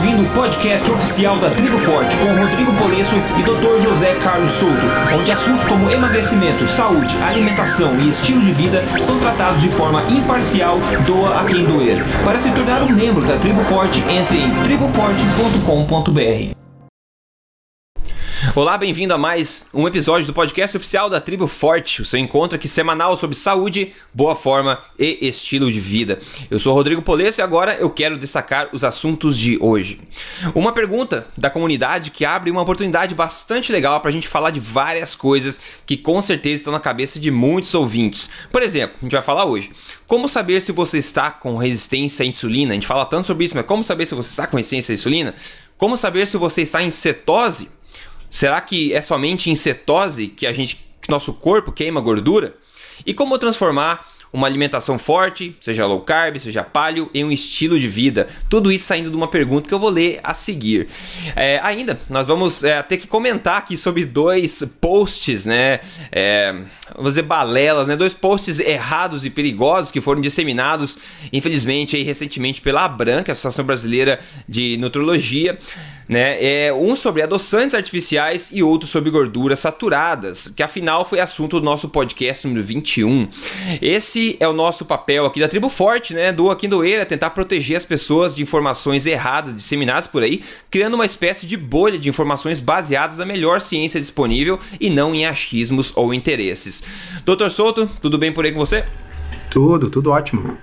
ouvindo o podcast oficial da Tribo Forte com Rodrigo Polesso e Dr. José Carlos Souto, onde assuntos como emagrecimento, saúde, alimentação e estilo de vida são tratados de forma imparcial, doa a quem doer. Para se tornar um membro da Tribo Forte, entre em triboforte.com.br. Olá, bem-vindo a mais um episódio do podcast oficial da Tribo Forte, o seu encontro aqui semanal sobre saúde, boa forma e estilo de vida. Eu sou Rodrigo Polesso e agora eu quero destacar os assuntos de hoje. Uma pergunta da comunidade que abre uma oportunidade bastante legal para a gente falar de várias coisas que com certeza estão na cabeça de muitos ouvintes. Por exemplo, a gente vai falar hoje como saber se você está com resistência à insulina. A gente fala tanto sobre isso, mas como saber se você está com resistência à insulina? Como saber se você está em cetose? Será que é somente em cetose que a gente, que nosso corpo queima gordura? E como transformar uma alimentação forte, seja low carb, seja paleo, em um estilo de vida. Tudo isso saindo de uma pergunta que eu vou ler a seguir. É, ainda, nós vamos é, ter que comentar aqui sobre dois posts, né? É, vamos dizer balelas, né? Dois posts errados e perigosos que foram disseminados, infelizmente, aí, recentemente pela ABRAN, que é a Associação Brasileira de Nutrologia né? É um sobre adoçantes artificiais e outro sobre gorduras saturadas, que afinal foi assunto do nosso podcast número 21. Esse é o nosso papel aqui da Tribo Forte, né? Do Aqui Doeira, tentar proteger as pessoas de informações erradas disseminadas por aí, criando uma espécie de bolha de informações baseadas na melhor ciência disponível e não em achismos ou interesses. Doutor Souto, tudo bem por aí com você? Tudo, tudo ótimo.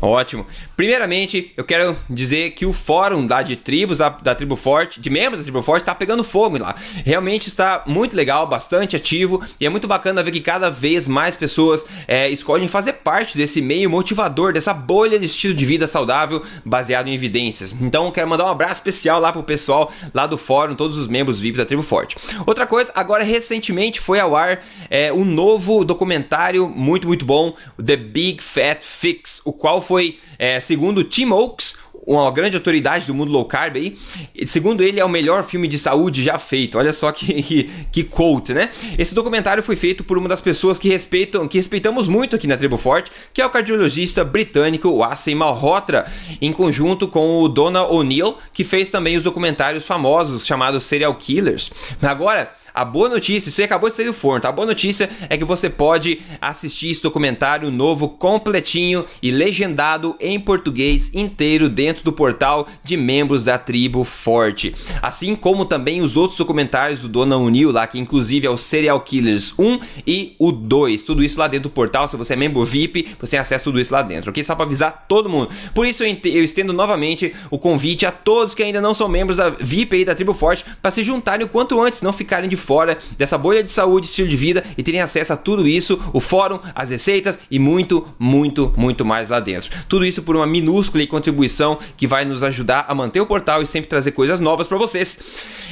Ótimo. Primeiramente, eu quero dizer que o fórum da de tribos, da, da Tribo Forte, de membros da Tribo Forte, está pegando fogo lá. Realmente está muito legal, bastante ativo e é muito bacana ver que cada vez mais pessoas é, escolhem fazer parte desse meio motivador, dessa bolha de estilo de vida saudável baseado em evidências. Então, quero mandar um abraço especial lá pro pessoal lá do fórum, todos os membros VIP da Tribo Forte. Outra coisa, agora recentemente foi ao ar é, um novo documentário muito, muito bom, The Big Fat Fix, o qual foi, é, segundo Tim Oaks, uma grande autoridade do mundo low carb aí. Segundo ele, é o melhor filme de saúde já feito. Olha só que, que, que quote, né? Esse documentário foi feito por uma das pessoas que respeitam, que respeitamos muito aqui na Tribo Forte, que é o cardiologista britânico Asim Malhotra, em conjunto com o Donna O'Neill, que fez também os documentários famosos chamados Serial Killers. Agora, a boa notícia, isso aí acabou de sair do forno, tá? A boa notícia é que você pode assistir esse documentário novo completinho e legendado em português inteiro dentro do portal de membros da tribo Forte. Assim como também os outros documentários do Dona Unil lá, que inclusive é o Serial Killers 1 e o 2. Tudo isso lá dentro do portal. Se você é membro VIP, você acessa tudo isso lá dentro, ok? Só para avisar todo mundo. Por isso eu estendo novamente o convite a todos que ainda não são membros da VIP aí da tribo Forte para se juntarem o quanto antes, não ficarem de fora dessa bolha de saúde, estilo de vida e terem acesso a tudo isso, o fórum, as receitas e muito, muito, muito mais lá dentro. Tudo isso por uma minúscula contribuição que vai nos ajudar a manter o portal e sempre trazer coisas novas para vocês.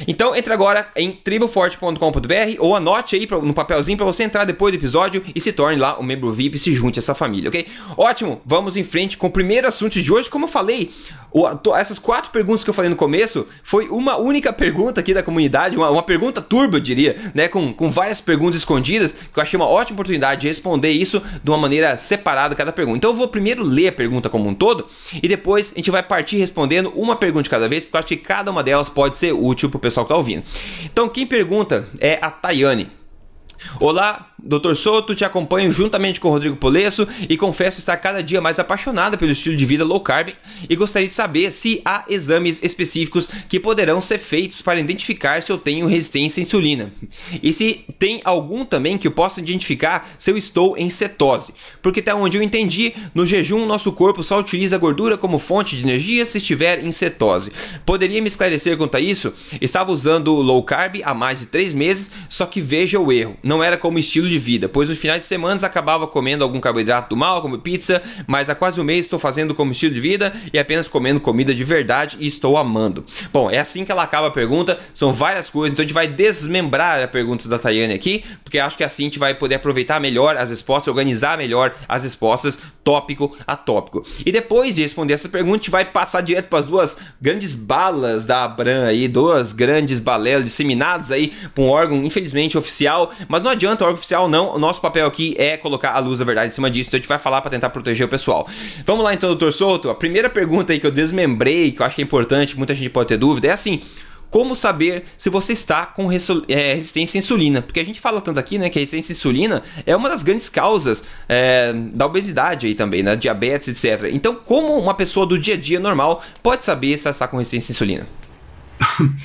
Então entre agora em triboforte.com.br ou anote aí no papelzinho para você entrar depois do episódio e se torne lá um membro VIP e se junte a essa família, ok? Ótimo, vamos em frente com o primeiro assunto de hoje. Como eu falei, essas quatro perguntas que eu falei no começo foi uma única pergunta aqui da comunidade, uma, uma pergunta turbo, eu diria, né? Com, com várias perguntas escondidas, que eu achei uma ótima oportunidade de responder isso de uma maneira separada cada pergunta. Então eu vou primeiro ler a pergunta como um todo e depois a gente vai partir respondendo uma pergunta de cada vez, porque eu acho que cada uma delas pode ser útil pro pessoal que tá ouvindo. Então quem pergunta é a Tayane. Olá, Dr. Souto, te acompanho juntamente com o Rodrigo Polesso e confesso estar cada dia mais apaixonada pelo estilo de vida low carb e gostaria de saber se há exames específicos que poderão ser feitos para identificar se eu tenho resistência à insulina. E se tem algum também que eu possa identificar se eu estou em cetose. Porque até onde eu entendi, no jejum nosso corpo só utiliza a gordura como fonte de energia se estiver em cetose. Poderia me esclarecer quanto a isso? Estava usando low carb há mais de 3 meses, só que veja o erro. Não era como estilo de vida, pois nos finais de semana acabava comendo algum carboidrato do mal, como pizza, mas há quase um mês estou fazendo como estilo de vida e apenas comendo comida de verdade e estou amando. Bom, é assim que ela acaba a pergunta, são várias coisas, então a gente vai desmembrar a pergunta da Tayane aqui, porque acho que assim a gente vai poder aproveitar melhor as respostas, organizar melhor as respostas tópico a tópico. E depois de responder essa pergunta, a gente vai passar direto para as duas grandes balas da Abram aí, duas grandes balelas disseminadas aí para um órgão infelizmente oficial, mas não adianta o órgão oficial ou não, o nosso papel aqui é colocar a luz da verdade em cima disso, então a gente vai falar para tentar proteger o pessoal. Vamos lá então, doutor Souto. A primeira pergunta aí que eu desmembrei, que eu acho que é importante, muita gente pode ter dúvida, é assim: como saber se você está com é, resistência à insulina. Porque a gente fala tanto aqui, né, que a resistência à insulina é uma das grandes causas é, da obesidade aí também, né, diabetes, etc. Então, como uma pessoa do dia a dia normal pode saber se ela está com resistência à insulina?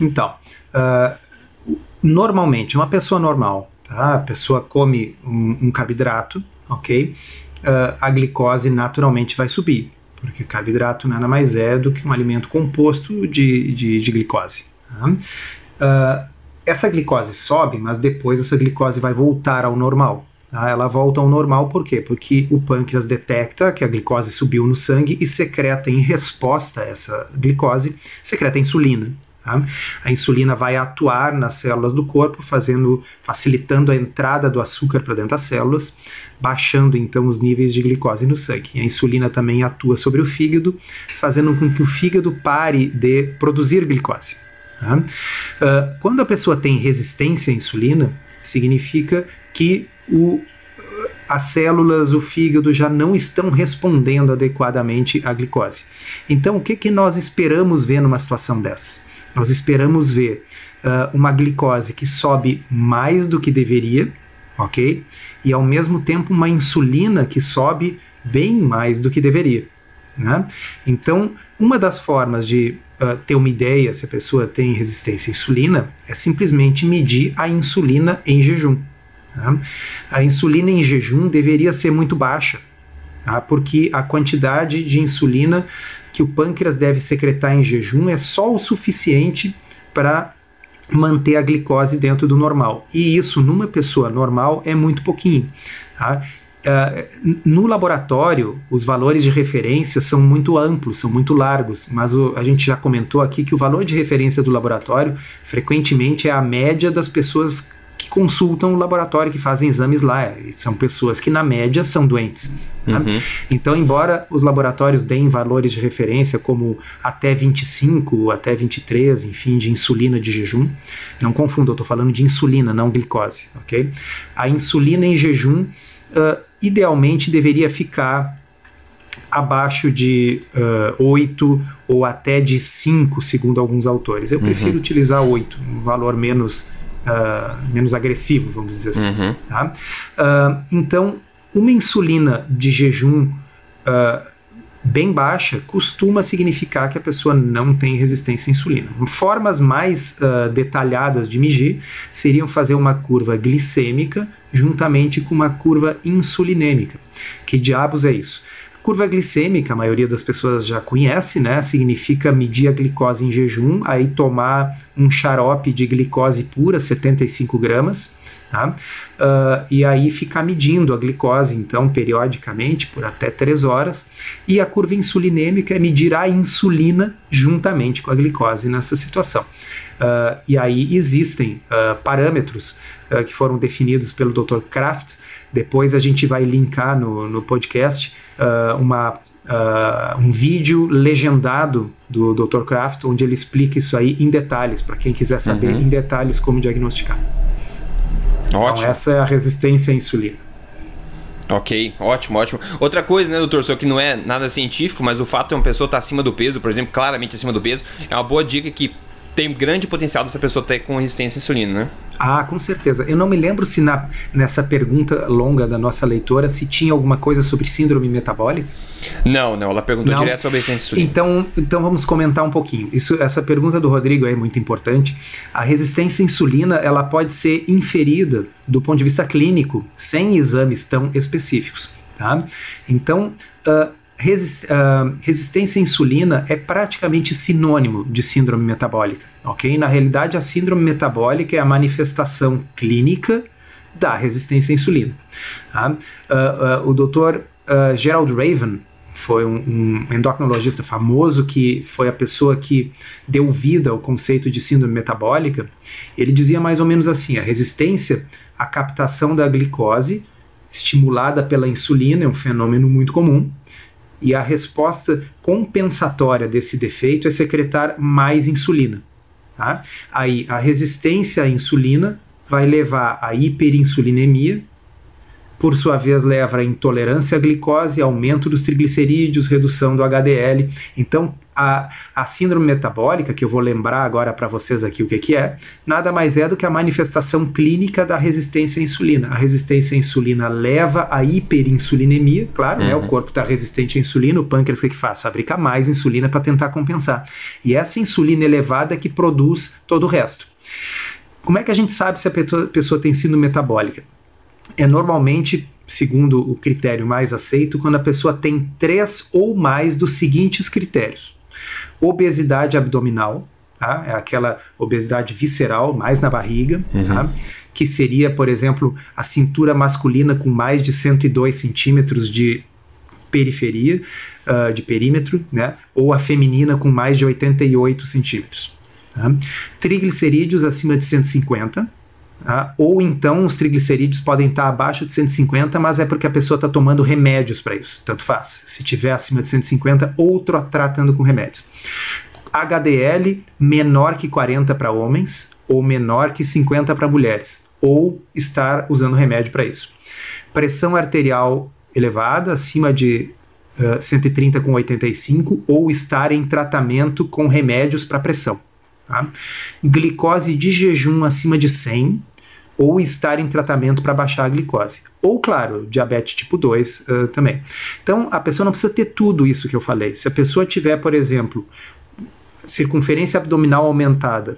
então, uh, normalmente, uma pessoa normal, tá? A pessoa come um, um carboidrato, ok? Uh, a glicose naturalmente vai subir porque carboidrato nada mais é do que um alimento composto de, de, de glicose. Tá? Uh, essa glicose sobe, mas depois essa glicose vai voltar ao normal. Tá? Ela volta ao normal por quê? Porque o pâncreas detecta que a glicose subiu no sangue e secreta, em resposta a essa glicose, secreta insulina. Tá? A insulina vai atuar nas células do corpo, fazendo, facilitando a entrada do açúcar para dentro das células, baixando então os níveis de glicose no sangue. E a insulina também atua sobre o fígado, fazendo com que o fígado pare de produzir glicose. Tá? Uh, quando a pessoa tem resistência à insulina, significa que o, as células, o fígado já não estão respondendo adequadamente à glicose. Então, o que, que nós esperamos ver numa situação dessa? Nós esperamos ver uh, uma glicose que sobe mais do que deveria, ok? E ao mesmo tempo uma insulina que sobe bem mais do que deveria. Né? Então, uma das formas de uh, ter uma ideia se a pessoa tem resistência à insulina é simplesmente medir a insulina em jejum. Tá? A insulina em jejum deveria ser muito baixa, tá? porque a quantidade de insulina que o pâncreas deve secretar em jejum é só o suficiente para manter a glicose dentro do normal. E isso, numa pessoa normal, é muito pouquinho. Tá? Uh, no laboratório, os valores de referência são muito amplos, são muito largos, mas o, a gente já comentou aqui que o valor de referência do laboratório frequentemente é a média das pessoas que consultam o laboratório, que fazem exames lá. São pessoas que, na média, são doentes. Né? Uhum. Então, embora os laboratórios deem valores de referência como até 25, até 23, enfim, de insulina de jejum, não confunda, eu estou falando de insulina, não glicose, ok? A insulina em jejum, uh, idealmente, deveria ficar abaixo de uh, 8 ou até de 5, segundo alguns autores. Eu uhum. prefiro utilizar 8, um valor menos uh, menos agressivo, vamos dizer assim. Uhum. Tá? Uh, então, uma insulina de jejum uh, bem baixa costuma significar que a pessoa não tem resistência à insulina. Formas mais detalhadas de medir seriam fazer uma curva glicêmica juntamente com uma curva insulinêmica. Que diabos é isso? Curva glicêmica, a maioria das pessoas já conhece, né? Significa medir a glicose em jejum, aí tomar um xarope de glicose pura, 75 gramas, tá? Uh, e aí ficar medindo a glicose, então, periodicamente, por até 3 horas. E a curva insulinêmica é medir a insulina juntamente com a glicose nessa situação. Uh, e aí existem uh, parâmetros que foram definidos pelo Dr. Kraft. Depois a gente vai linkar no, no podcast uh, uma, uh, um vídeo legendado do Dr. Kraft, onde ele explica isso aí em detalhes, para quem quiser saber uhum. em detalhes como diagnosticar. Então, Ótimo. Então, essa é a resistência à insulina. Ok, ótimo, ótimo. Outra coisa, né, doutor, só que não é nada científico, mas o fato de uma pessoa estar acima do peso, por exemplo, claramente acima do peso, é uma boa dica que tem grande potencial dessa pessoa ter com resistência à insulina, né? Ah, com certeza. Eu não me lembro se na, nessa pergunta longa da nossa leitora se tinha alguma coisa sobre síndrome metabólica. Não, não, ela perguntou não. direto sobre a insulina. Então, então vamos comentar um pouquinho. Isso, essa pergunta do Rodrigo é muito importante. A resistência à insulina ela pode ser inferida do ponto de vista clínico, sem exames tão específicos. Tá? Então, uh, resist, uh, resistência à insulina é praticamente sinônimo de síndrome metabólica, ok? Na realidade, a síndrome metabólica é a manifestação clínica da resistência à insulina. Tá? Uh, uh, o Dr. Gerald Raven foi um, um, endocrinologista famoso que foi a pessoa que deu vida ao conceito de síndrome metabólica. Ele dizia mais ou menos assim: a resistência à captação da glicose estimulada pela insulina é um fenômeno muito comum e a resposta compensatória desse defeito é secretar mais insulina. Tá? Aí a resistência à insulina vai levar a hiperinsulinemia, por sua vez leva a intolerância à glicose, aumento dos triglicerídeos, redução do HDL. Então, a, a síndrome metabólica, que eu vou lembrar agora para vocês aqui o que, que é, nada mais é do que a manifestação clínica da resistência à insulina. A resistência à insulina leva à hiperinsulinemia, claro, uhum. né, o uhum. corpo está resistente à insulina, o pâncreas o que, que faz? Fabrica mais insulina para tentar compensar. E essa insulina elevada é que produz todo o resto. Como é que a gente sabe se a pessoa tem síndrome metabólica? é normalmente, segundo o critério mais aceito, quando a pessoa tem três ou mais dos seguintes critérios: obesidade abdominal, tá? é aquela obesidade visceral, mais na barriga, uhum. tá? que seria, por exemplo, a cintura masculina com mais de 102 centímetros de periferia, uh, de perímetro, né? ou a feminina com mais de 88 centímetros. Tá? Triglicerídeos acima de 150, Tá? Ou então os triglicerídeos podem estar abaixo de 150, mas é porque a pessoa está tomando remédios para isso. Tanto faz. Se tiver acima de 150, outro tratando com remédios. HDL menor que 40 para homens ou menor que 50 para mulheres, ou estar usando remédio para isso. Pressão arterial elevada, acima de uh, 130 com 85, ou estar em tratamento com remédios para pressão. Tá? Glicose de jejum acima de 100, ou estar em tratamento para baixar a glicose. Ou, claro, diabetes tipo 2 uh, também. Então, a pessoa não precisa ter tudo isso que eu falei. Se a pessoa tiver, por exemplo, circunferência abdominal aumentada,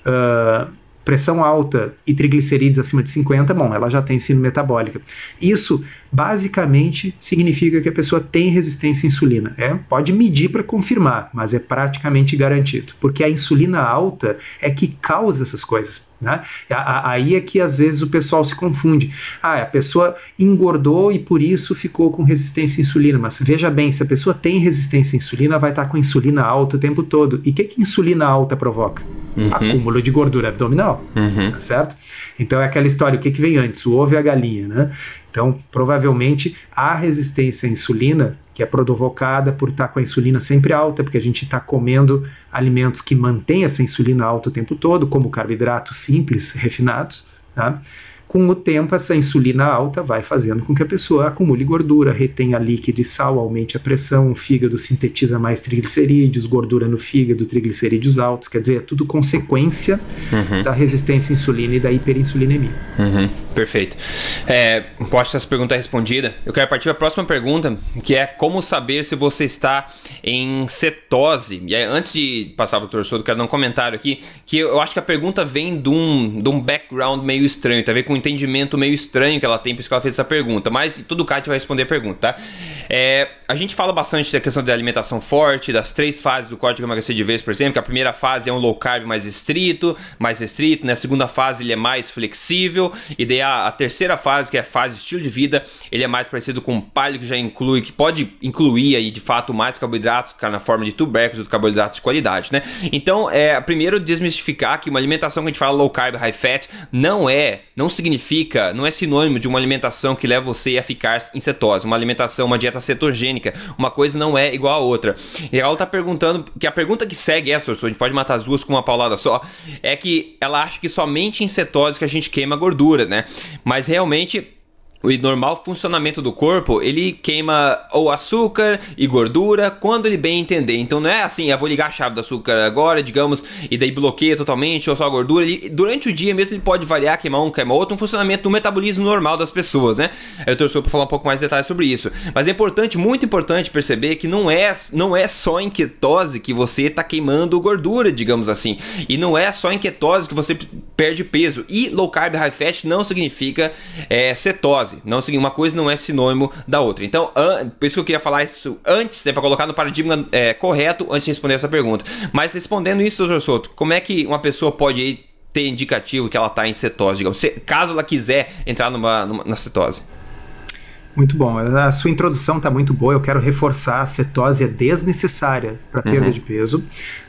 uh, pressão alta e triglicerídeos acima de 50, bom, ela já tem síndrome metabólica. Isso basicamente significa que a pessoa tem resistência à insulina. É, pode medir para confirmar, mas é praticamente garantido, porque a insulina alta é que causa essas coisas. Né? Aí é que às vezes o pessoal se confunde. Ah, a pessoa engordou e por isso ficou com resistência à insulina. Mas veja bem, se a pessoa tem resistência à insulina, vai estar com insulina alta o tempo todo. E o que, que insulina alta provoca? Uhum. Acúmulo de gordura abdominal, uhum. Tá certo? Então é aquela história, o que, que vem antes, o ovo e a galinha, né? Então, provavelmente, a resistência à insulina, que é provocada por estar com a insulina sempre alta, porque a gente está comendo alimentos que mantêm essa insulina alta o tempo todo, como carboidratos simples, refinados, tá? Com o tempo, essa insulina alta vai fazendo com que a pessoa acumule gordura, retenha líquido e sal, aumente a pressão, o fígado sintetiza mais triglicerídeos, gordura no fígado, triglicerídeos altos. Quer dizer, é tudo consequência uhum. da resistência à insulina e da hiperinsulinemia. Uhum. Perfeito. É, posso essa pergunta respondida. Eu quero partir para a próxima pergunta, que é como saber se você está em cetose. E aí, antes de passar para o professor, eu quero dar um comentário aqui, que eu acho que a pergunta vem de um, de um background meio estranho, tem a ver com entendimento meio estranho que ela tem, por isso que ela fez essa pergunta. Mas tudo o gente vai responder a pergunta, tá? É, a gente fala bastante da questão da alimentação forte, das três fases do código emagrecer de vez, por exemplo, que a primeira fase é um low carb mais estrito, mais restrito, né? A segunda fase ele é mais flexível, e daí a, a terceira fase, que é a fase estilo de vida, ele é mais parecido com o palio, que já inclui, que pode incluir aí de fato mais carboidratos, na forma de tubérculos ou carboidratos de qualidade, né? Então, é, primeiro desmistificar que uma alimentação que a gente fala low carb, high fat, não é, não significa significa, não é sinônimo de uma alimentação que leva você a ficar em cetose, uma alimentação, uma dieta cetogênica. Uma coisa não é igual a outra. E ela está perguntando, que a pergunta que segue essa, a gente pode matar as duas com uma paulada só, é que ela acha que somente em cetose que a gente queima gordura, né? Mas realmente o normal funcionamento do corpo, ele queima ou açúcar e gordura quando ele bem entender. Então não é assim, eu vou ligar a chave do açúcar agora, digamos, e daí bloqueia totalmente ou só a gordura. Ele, durante o dia mesmo ele pode variar, queimar um, queimar outro, um funcionamento do metabolismo normal das pessoas, né? Eu torço para falar um pouco mais de detalhes sobre isso. Mas é importante, muito importante perceber que não é, não é só em ketose que você está queimando gordura, digamos assim. E não é só em ketose que você perde peso. E low carb high fat não significa é, cetose fase. Não, uma coisa não é sinônimo da outra. Então, por isso que eu queria falar isso antes, né, para colocar no paradigma é, correto antes de responder essa pergunta. Mas respondendo isso, doutor Souto, como é que uma pessoa pode ter indicativo que ela está em cetose, digamos, se, caso ela quiser entrar numa, numa na cetose? Muito bom. A sua introdução está muito boa. Eu quero reforçar a cetose é desnecessária para perda uhum. de peso.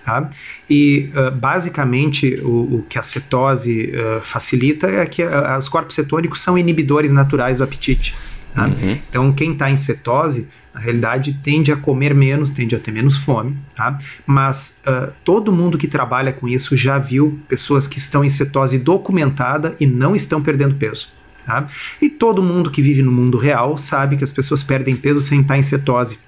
Tá? E uh, basicamente o, o, que a cetose uh, facilita é que uh, os corpos cetônicos são inibidores naturais do apetite. Tá? Uhum. Então, quem está em cetose na realidade, tende a comer menos, tende a ter menos fome, tá? Mas uh, todo mundo que trabalha com isso já viu pessoas que estão em cetose documentada e não estão perdendo peso. Tá? E todo mundo que vive no mundo real sabe que as pessoas perdem peso sem estar em cetose.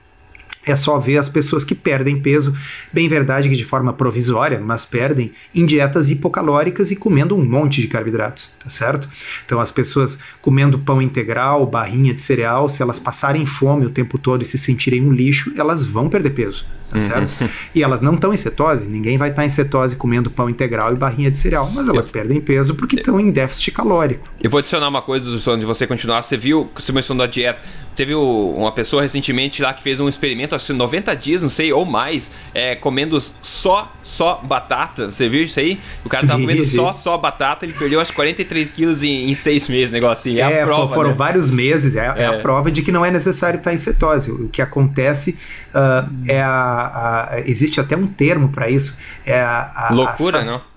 É só ver as pessoas que perdem peso, bem verdade que de forma provisória, mas perdem em dietas hipocalóricas e comendo um monte de carboidratos, tá certo? Então as pessoas comendo pão integral, barrinha de cereal, se elas passarem fome o tempo todo e se sentirem um lixo, elas vão perder peso, tá uhum. certo? E elas não estão em cetose, ninguém vai estar tá em cetose comendo pão integral e barrinha de cereal, mas elas Eu... perdem peso porque estão em déficit calórico. Eu vou adicionar uma coisa do de você continuar. Você viu, você mencionou a dieta, teve uma pessoa recentemente lá que fez um experimento acho que 90 dias, não sei, ou mais, é, comendo só, só batata. Você viu isso aí? O cara tava comendo só, só batata, ele perdeu acho 43 quilos em, em seis meses, negócio assim. É, é a prova, foram né? vários meses, é, é. é, a prova de que não é necessário estar em cetose. O que acontece uh, é a, a, Existe até um termo para isso. É a, a Loucura, não?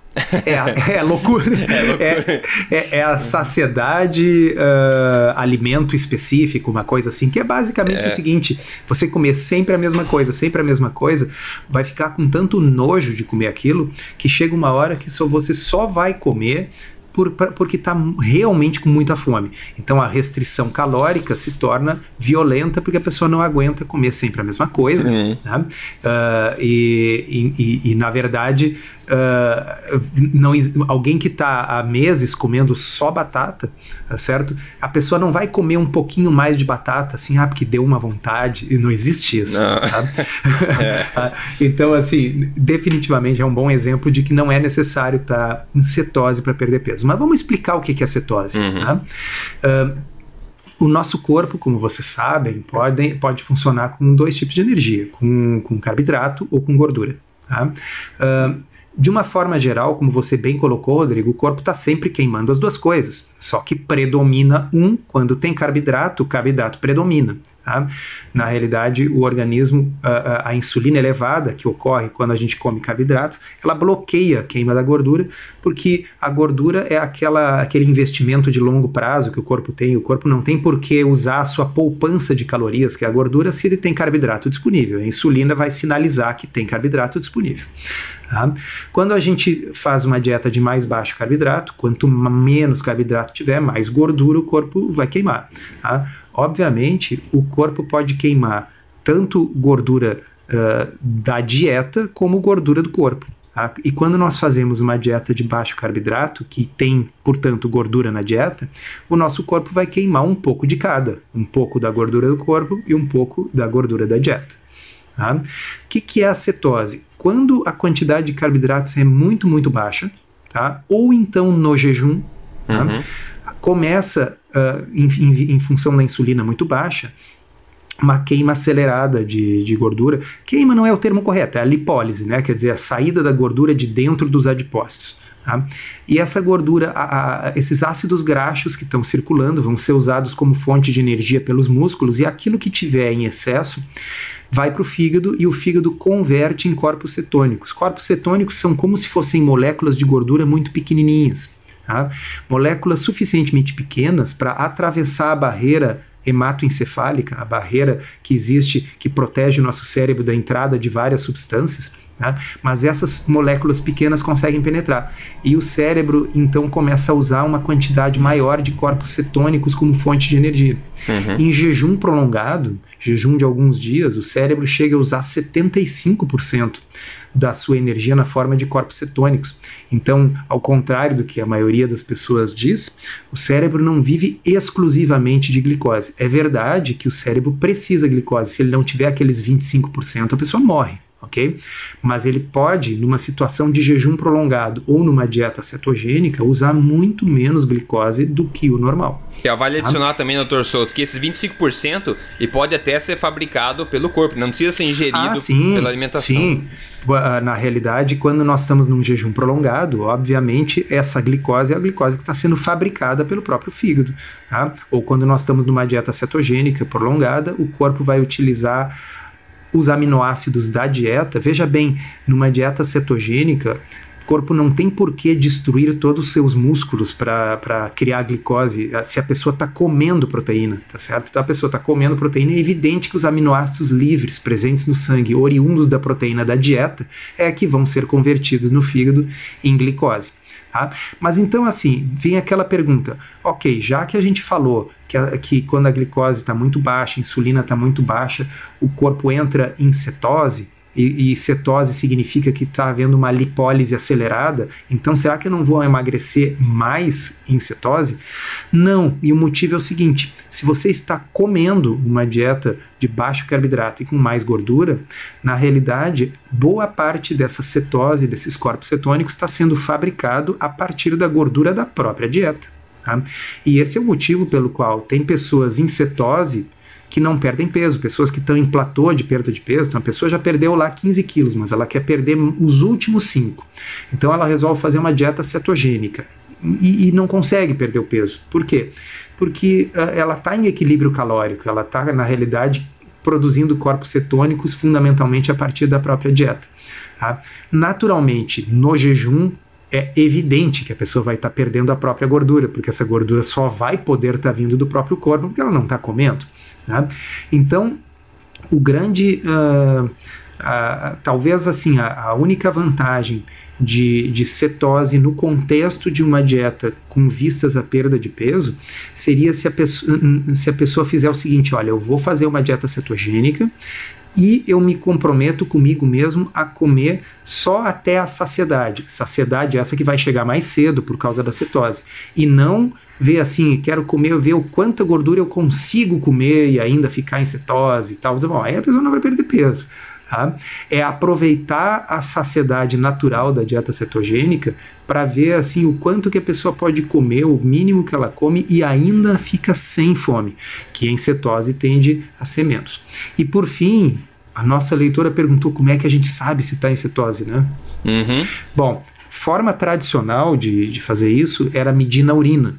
É, é loucura. É, loucura. É, é, é, a saciedade, uh, alimento específico, uma coisa assim, que é basicamente é. o seguinte: você comer sempre a mesma coisa, sempre a mesma coisa, vai ficar com tanto nojo de comer aquilo que chega uma hora que só, você só vai comer por, porque está realmente com muita fome. Então a restrição calórica se torna violenta porque a pessoa não aguenta comer sempre a mesma coisa. Uhum. Né? Uh, e, e, e, na verdade, uh, não, alguém que está há meses comendo só batata, tá certo? A pessoa não vai comer um pouquinho mais de batata, assim, ah, porque deu uma vontade. E não existe isso. Não. Tá? é. Ah, então, assim, definitivamente é um bom exemplo de que não é necessário estar tá em cetose para perder peso. Mas vamos explicar o que é cetose. Uhum. Tá? Uh, o nosso corpo, como vocês sabem, pode, pode funcionar com dois tipos de energia, com, com carboidrato ou com gordura. Tá? Uh, de uma forma geral, como você bem colocou, Rodrigo, o corpo está sempre queimando as duas coisas. Só que predomina um, quando tem carboidrato, o carboidrato predomina. Tá? Na realidade, o organismo, a, a, insulina elevada que ocorre quando a gente come carboidratos, ela bloqueia a queima da gordura, porque a gordura é aquela, aquele investimento de longo prazo que o corpo tem. O corpo não tem por que usar a sua poupança de calorias, que é a gordura, se ele tem carboidrato disponível. A insulina vai sinalizar que tem carboidrato disponível. Tá? Quando a gente faz uma dieta de mais baixo carboidrato, quanto menos carboidrato tiver, mais gordura o corpo vai queimar. Tá? Obviamente, o corpo pode queimar tanto gordura uh, da dieta como gordura do corpo. Tá? E quando nós fazemos uma dieta de baixo carboidrato, que tem, portanto, gordura na dieta, o nosso corpo vai queimar um pouco de cada, um pouco da gordura do corpo e um pouco da gordura da dieta. Tá? O que, que é a cetose? Quando a quantidade de carboidratos é muito, muito baixa, tá? ou então no jejum, tá? Começa uh, em, em, em função da insulina muito baixa, uma queima acelerada de, de, gordura. Queima não é o termo correto, é a lipólise, né? quer dizer, a saída da gordura de dentro dos adipócitos. Tá? E essa gordura, a, a, esses ácidos graxos que estão circulando vão ser usados como fonte de energia pelos músculos, e aquilo que tiver em excesso vai para o fígado e o fígado converte em corpos cetônicos. Corpos cetônicos são como se fossem moléculas de gordura muito pequenininhas. Tá? Moléculas suficientemente pequenas para atravessar a barreira hematoencefálica, a barreira que existe que protege o nosso cérebro da entrada de várias substâncias, né? mas essas moléculas pequenas conseguem penetrar. E o cérebro então começa a usar uma quantidade maior de corpos cetônicos como fonte de energia. Uhum. Em jejum prolongado, jejum de alguns dias, o cérebro chega a usar 75% da sua energia na forma de corpos cetônicos. Então, ao contrário do que a maioria das pessoas diz, o cérebro não vive exclusivamente de glicose. É verdade que o cérebro precisa de glicose. Se ele não tiver aqueles 25%, a pessoa morre ok? Mas ele pode, numa situação de jejum prolongado ou numa dieta cetogênica, usar muito menos glicose do que o normal. E vale tá? adicionar também, doutor Souto, que esses 25% e pode até ser fabricado pelo corpo, não precisa ser ingerido ah, sim, pela alimentação. Sim, ah, na realidade, quando nós estamos num jejum prolongado, obviamente essa glicose é a glicose que está sendo fabricada pelo próprio fígado. Tá? Ou quando nós estamos numa dieta cetogênica prolongada, o corpo vai utilizar os aminoácidos da dieta. Veja bem, numa dieta cetogênica, corpo não tem por que destruir todos os seus músculos para criar glicose se a pessoa está comendo proteína, tá certo? Então a pessoa está comendo proteína, é evidente que os aminoácidos livres presentes no sangue, oriundos da proteína da dieta, é que vão ser convertidos no fígado em glicose. Tá? Mas então, assim, vem aquela pergunta: ok, já que a gente falou que, a, que quando a glicose está muito baixa, a insulina está muito baixa, o corpo entra em cetose, e, e cetose significa que está havendo uma lipólise acelerada, então será que eu não vou emagrecer mais em cetose? Não, e o motivo é o seguinte: se você está comendo uma dieta de baixo carboidrato e com mais gordura, na realidade, boa parte dessa cetose, desses corpos cetônicos, está sendo fabricado a partir da gordura da própria dieta. Tá? E esse é o motivo pelo qual tem pessoas em cetose que não perdem peso, pessoas que estão em platô de perda de peso. Então a pessoa já perdeu lá 15 quilos, mas ela quer perder os últimos 5. Então ela resolve fazer uma dieta cetogênica. E, e não consegue perder o peso. Por quê? Porque uh, ela está em equilíbrio calórico, ela está, na realidade, produzindo corpos cetônicos fundamentalmente a partir da própria dieta. Tá? Naturalmente, no jejum, é evidente que a pessoa vai estar tá perdendo a própria gordura, porque essa gordura só vai poder estar tá vindo do próprio corpo porque ela não está comendo. Né? Então, o grande. Uh, uh, talvez assim, a, a, única vantagem de, de cetose no contexto de uma dieta com vistas à perda de peso seria se a, pessoa, se a pessoa fizer o seguinte: olha, eu vou fazer uma dieta cetogênica e eu me comprometo comigo mesmo a comer só até a saciedade. Saciedade é essa que vai chegar mais cedo por causa da cetose. E não ver assim, quero comer, ver o quanta gordura eu consigo comer e ainda ficar em cetose e tal. Bom, aí a pessoa não vai perder peso. Tá? É aproveitar a saciedade natural da dieta cetogênica para ver assim o quanto que a pessoa pode comer, o mínimo que ela come e ainda fica sem fome, que em cetose tende a ser menos. E por fim, a nossa leitora perguntou como é que a gente sabe se está em cetose, né? Uhum. Bom, forma tradicional de, de fazer isso era medir na urina.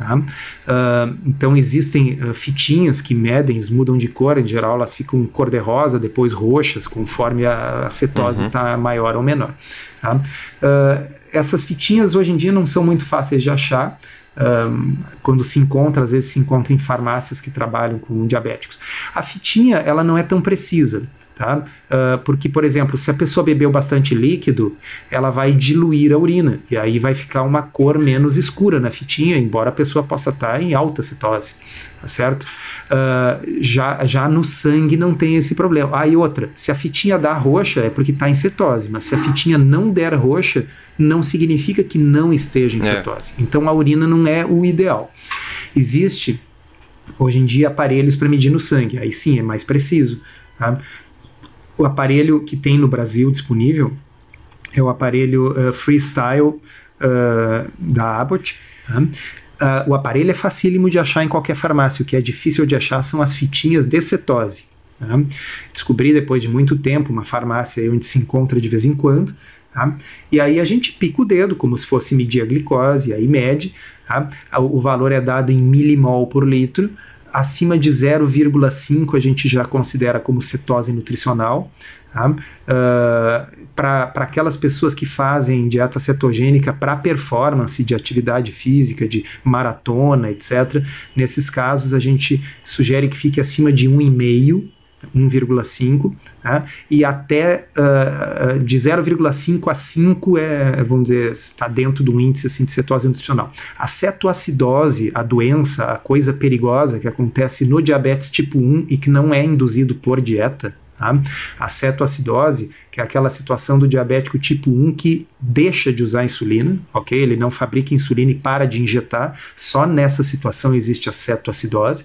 Tá? Uh, então existem uh, fitinhas que medem, mudam de cor, em geral elas ficam cor-de-rosa, depois roxas, conforme a, a cetose está uhum. maior ou menor. Tá? Uh, essas fitinhas hoje em dia não são muito fáceis de achar. Um, quando se encontra, às vezes se encontra em farmácias que trabalham com diabéticos. A fitinha ela não é tão precisa. Tá? Uh, porque, por exemplo, se a pessoa bebeu bastante líquido, ela vai diluir a urina e aí vai ficar uma cor menos escura na fitinha, embora a pessoa possa estar em alta cetose, tá certo? Uh, já, já no sangue não tem esse problema. Aí ah, outra, se a fitinha dá roxa é porque está em cetose, mas se a fitinha não der roxa, não significa que não esteja em é. cetose. Então a urina não é o ideal. Existe hoje em dia aparelhos para medir no sangue, aí sim é mais preciso. Tá? O aparelho que tem no Brasil disponível é o aparelho uh, Freestyle uh, da Abbott. Uh, o aparelho é facílimo de achar em qualquer farmácia. O que é difícil de achar são as fitinhas de cetose. Tá? Descobri depois de muito tempo uma farmácia onde se encontra de vez em quando. Tá? E aí a gente pica o dedo como se fosse medir a glicose, aí mede. Tá? O valor é dado em milimol por litro acima de 0,5 a gente já considera como cetose nutricional. Tá? Uh, para aquelas pessoas que fazem dieta cetogênica para performance de atividade física, de maratona, etc., nesses casos a gente sugere que fique acima de 1,5 1,5, tá? e até uh, de 0,5 a 5 é, vamos dizer, está dentro do índice assim, de cetose nutricional. A cetoacidose, a doença, a coisa perigosa que acontece no diabetes tipo 1 e que não é induzido por dieta, Tá? A cetoacidose, que é aquela situação do diabético tipo 1 que deixa de usar insulina, ok? Ele não fabrica insulina e para de injetar, só nessa situação existe a cetoacidose.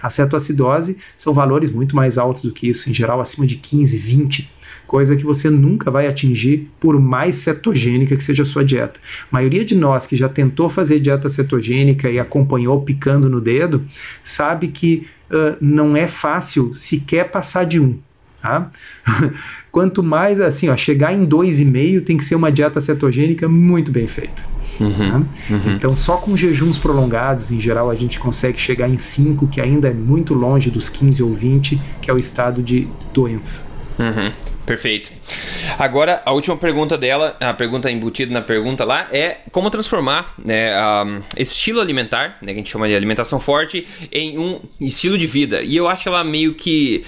A cetoacidose são valores muito mais altos do que isso, em geral acima de 15, 20 coisa que você nunca vai atingir por mais cetogênica que seja a sua dieta. A maioria de nós que já tentou fazer dieta cetogênica e acompanhou picando no dedo, sabe que uh, não é fácil sequer passar de um. Tá? Quanto mais assim, ó, chegar em 2,5 tem que ser uma dieta cetogênica muito bem feita. Uhum, tá? uhum. Então, só com jejuns prolongados, em geral, a gente consegue chegar em 5, que ainda é muito longe dos 15 ou 20, que é o estado de doença. Uhum. Perfeito. Agora, a última pergunta dela, a pergunta embutida na pergunta lá, é como transformar né, um, esse estilo alimentar, né, que a gente chama de alimentação forte, em um estilo de vida. E eu acho ela meio que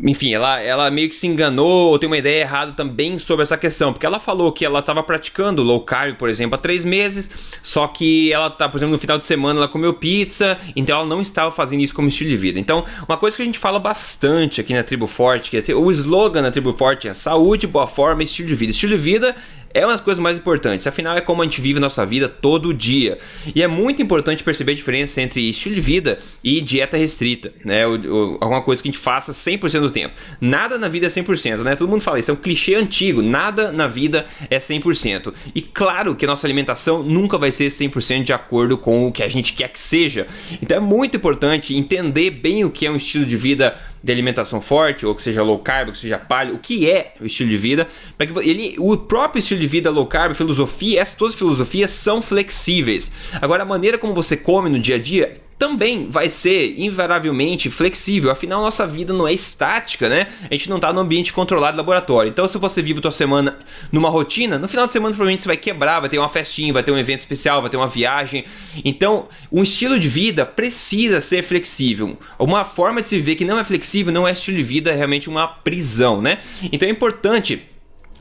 enfim, ela, ela meio que se enganou ou tem uma ideia errada também sobre essa questão, porque ela falou que ela estava praticando low carb, por exemplo, há três meses, só que ela tá, por exemplo, no final de semana ela comeu pizza, então ela não estava fazendo isso como estilo de vida. Então, uma coisa que a gente fala bastante aqui na Tribo Forte, que é o slogan da Tribo Forte é saúde, boa forma e estilo de vida. Estilo de vida é uma das coisas mais importantes, afinal é como a gente vive nossa vida todo dia. E é muito importante perceber a diferença entre estilo de vida e dieta restrita, né? alguma coisa que a gente faça 100% do tempo. Nada na vida é 100%, né? Todo mundo fala isso, é um clichê antigo, nada na vida é 100%. E claro que a nossa alimentação nunca vai ser 100% de acordo com o que a gente quer que seja. Então é muito importante entender bem o que é um estilo de vida de alimentação forte, ou que seja low carb, ou que seja paleo, o que é o estilo de vida, para que ele, o próprio estilo de vida low carb, filosofia, essas todas as filosofias são flexíveis. Agora a maneira como você come no dia a dia também vai ser invariavelmente flexível. Afinal, nossa vida não é estática, né? A gente não está no ambiente controlado laboratório. Então, se você vive a tua semana numa rotina, no final de semana provavelmente você vai quebrar, vai ter uma festinha, vai ter um evento especial, vai ter uma viagem. Então, um estilo de vida precisa ser flexível. Uma forma de se ver que não é flexível não é estilo de vida, é realmente uma prisão, né? Então é importante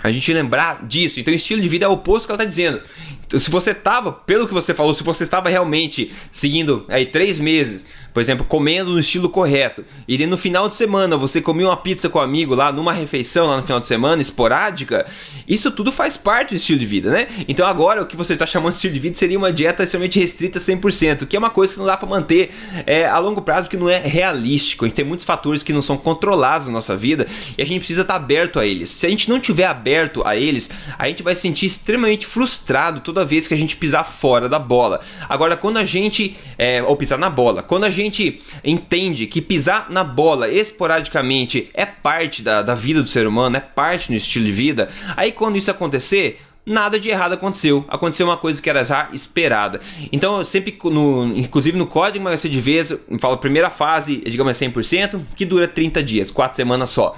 a gente lembrar disso. Então, estilo de vida é o oposto que ela está dizendo. Se você estava, pelo que você falou, se você estava realmente seguindo aí três meses por exemplo, comendo no estilo correto, e no final de semana você comia uma pizza com um amigo lá numa refeição lá no final de semana, esporádica, isso tudo faz parte do estilo de vida, né? Então agora o que você está chamando de estilo de vida seria uma dieta extremamente restrita 100%, que é uma coisa que não dá para manter é, a longo prazo, que não é realístico. A gente tem muitos fatores que não são controlados na nossa vida e a gente precisa estar tá aberto a eles. Se a gente não tiver aberto a eles, a gente vai se sentir extremamente frustrado toda vez que a gente pisar fora da bola. Agora, quando a gente, é, ou pisar na bola, quando a gente gente entende que pisar na bola esporadicamente é parte da, da vida do ser humano, é parte do estilo de vida, aí quando isso acontecer, nada de errado aconteceu. Aconteceu uma coisa que era já esperada. Então, eu sempre, no, inclusive no código emagrecer de vez, eu falo primeira fase, digamos, é 100%, que dura 30 dias, 4 semanas só.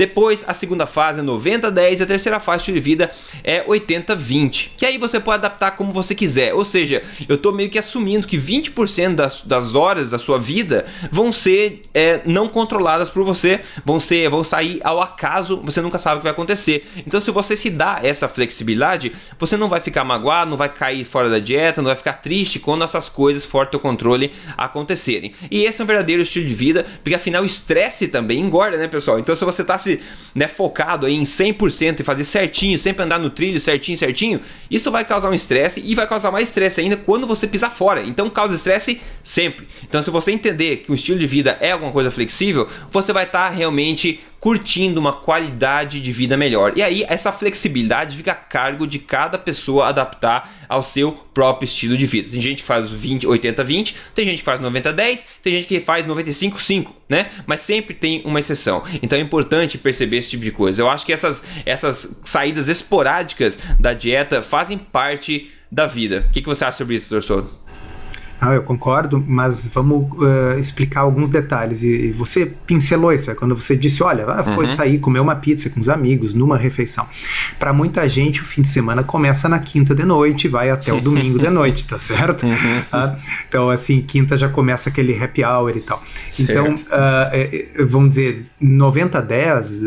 Depois, a segunda fase é 90-10 e a terceira fase de vida é 80-20. Que aí você pode adaptar como você quiser. Ou seja, eu estou meio que assumindo que 20% das, das horas da sua vida vão ser é, não controladas por você, vão ser, vão sair ao acaso, você nunca sabe o que vai acontecer. Então, se você se dá essa flexibilidade, você não vai ficar magoado, não vai cair fora da dieta, não vai ficar triste quando essas coisas fora do controle acontecerem. E esse é um verdadeiro estilo de vida, porque afinal o estresse também engorda, né, pessoal? Então se você está se né, focado em 100% e fazer certinho, sempre andar no trilho certinho, certinho, isso vai causar um estresse e vai causar mais estresse ainda quando você pisar fora. Então causa estresse sempre. Então se você entender que o estilo de vida é alguma coisa flexível, você vai estar tá realmente curtindo uma qualidade de vida melhor. E aí essa flexibilidade fica a cargo de cada pessoa adaptar ao seu próprio estilo de vida. Tem gente que faz 20, 80, 20, tem gente que faz 90, 10, tem gente que faz 95, 5, né? Mas sempre tem uma exceção. Então é importante perceber esse tipo de coisa. Eu acho que essas, essas saídas esporádicas da dieta fazem parte da vida. O que, que você acha sobre isso, professor? Eu concordo, mas vamos uh, explicar alguns detalhes. E, e, você pincelou isso, é quando você disse, olha, ah, foi uhum. sair comer uma pizza com os amigos numa refeição. Para muita gente, o fim de semana começa na quinta de noite e vai até o domingo de noite, tá certo? Uhum. Ah, então, assim, quinta já começa aquele happy hour e tal. Certo. Então, uh, vamos dizer, 90 10,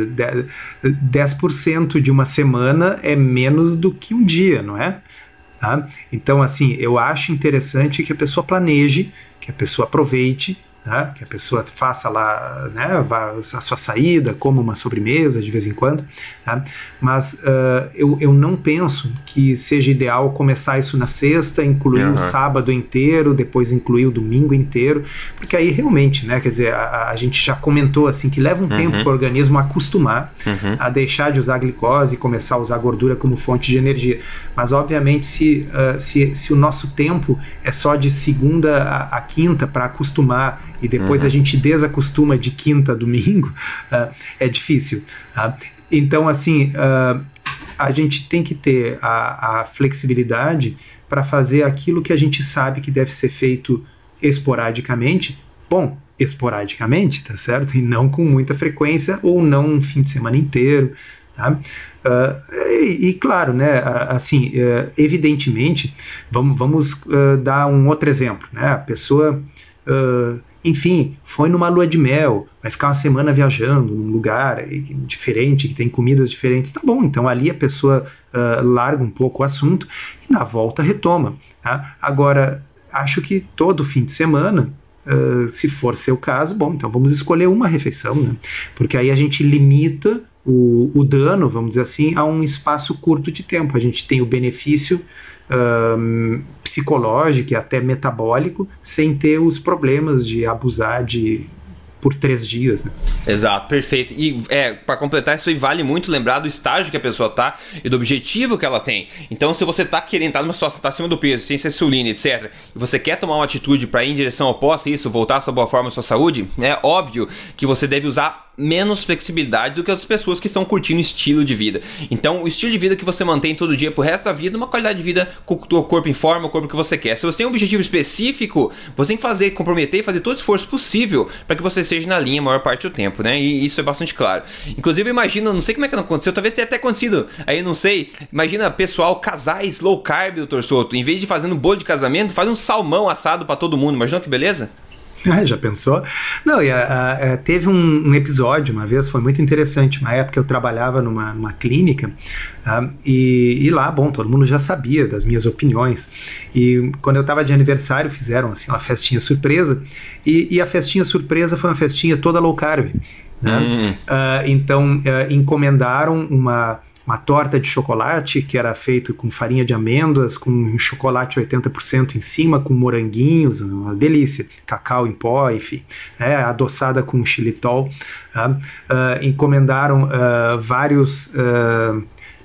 10% de uma semana é menos do que um dia, não é? Tá? Então, assim, eu acho interessante que a pessoa planeje, que a pessoa aproveite né? que a pessoa faça lá né, a sua saída, como uma sobremesa de vez em quando, tá? mas uh, eu, eu não penso que seja ideal começar isso na sexta, incluir uhum. o sábado inteiro, depois incluir o domingo inteiro, porque aí realmente, né, quer dizer, a, a gente já comentou assim que leva um uhum. tempo para o organismo acostumar uhum. a deixar de usar glicose e começar a usar gordura como fonte de energia, mas obviamente se, uh, se, se o nosso tempo é só de segunda a, a quinta para acostumar e depois uhum. a gente desacostuma de quinta a domingo, uh, é difícil. Uh, então, assim, uh, a gente tem que ter a, a flexibilidade para fazer aquilo que a gente sabe que deve ser feito esporadicamente. Bom, esporadicamente, tá certo? E não com muita frequência ou não um fim de semana inteiro. Tá? Uh, e, e, claro, né, assim, uh, evidentemente, vamos, vamos uh, dar um outro exemplo. Né? A pessoa, enfim, foi numa lua de mel, vai ficar uma semana viajando num lugar diferente, que tem comidas diferentes. Tá bom, então ali a pessoa larga um pouco o assunto e na volta retoma. Tá? Agora, acho que todo fim de semana Uh, se for seu caso, bom, então vamos escolher uma refeição, né? Porque aí a gente limita o, o dano, vamos dizer assim, a um espaço curto de tempo. A gente tem o benefício um, psicológico e até metabólico sem ter os problemas de abusar de por três dias. Né? Exato, perfeito. E é, para completar, isso aí vale muito lembrar do estágio que a pessoa tá e do objetivo que ela tem. Então, se você tá querendo, tá numa situação, tá acima do peso, sem insulina, etc., e você quer tomar uma atitude para ir em direção oposta isso, voltar à sua boa forma, à sua saúde, é óbvio que você deve usar menos flexibilidade do que as pessoas que estão curtindo estilo de vida. Então, o estilo de vida que você mantém todo dia pro resto da vida, uma qualidade de vida com o corpo em forma, o corpo que você quer. Se você tem um objetivo específico, você tem que fazer, comprometer e fazer todo o esforço possível para que você seja na linha a maior parte do tempo, né? E isso é bastante claro. Inclusive, imagina, não sei como é que não aconteceu, talvez tenha até acontecido, aí não sei. Imagina, pessoal, casais low carb, doutor Soto, em vez de fazer um bolo de casamento, faz um salmão assado para todo mundo. Imagina que beleza? Ah, já pensou? Não, e, a, a, teve um, um, episódio uma vez, foi muito interessante. Uma época eu trabalhava numa, numa clínica uh, e, e, lá, bom, todo mundo já sabia das minhas opiniões. E quando eu estava de aniversário, fizeram assim, uma festinha surpresa. E, e, a festinha surpresa foi uma festinha toda low carb. Né? Hum. Uh, então, uh, encomendaram uma uma torta de chocolate que era feito com farinha de amêndoas, com chocolate 80% em cima, com moranguinhos, uma delícia, cacau em pó, enfim, é, adoçada com xilitol. Uh, uh, encomendaram uh, vários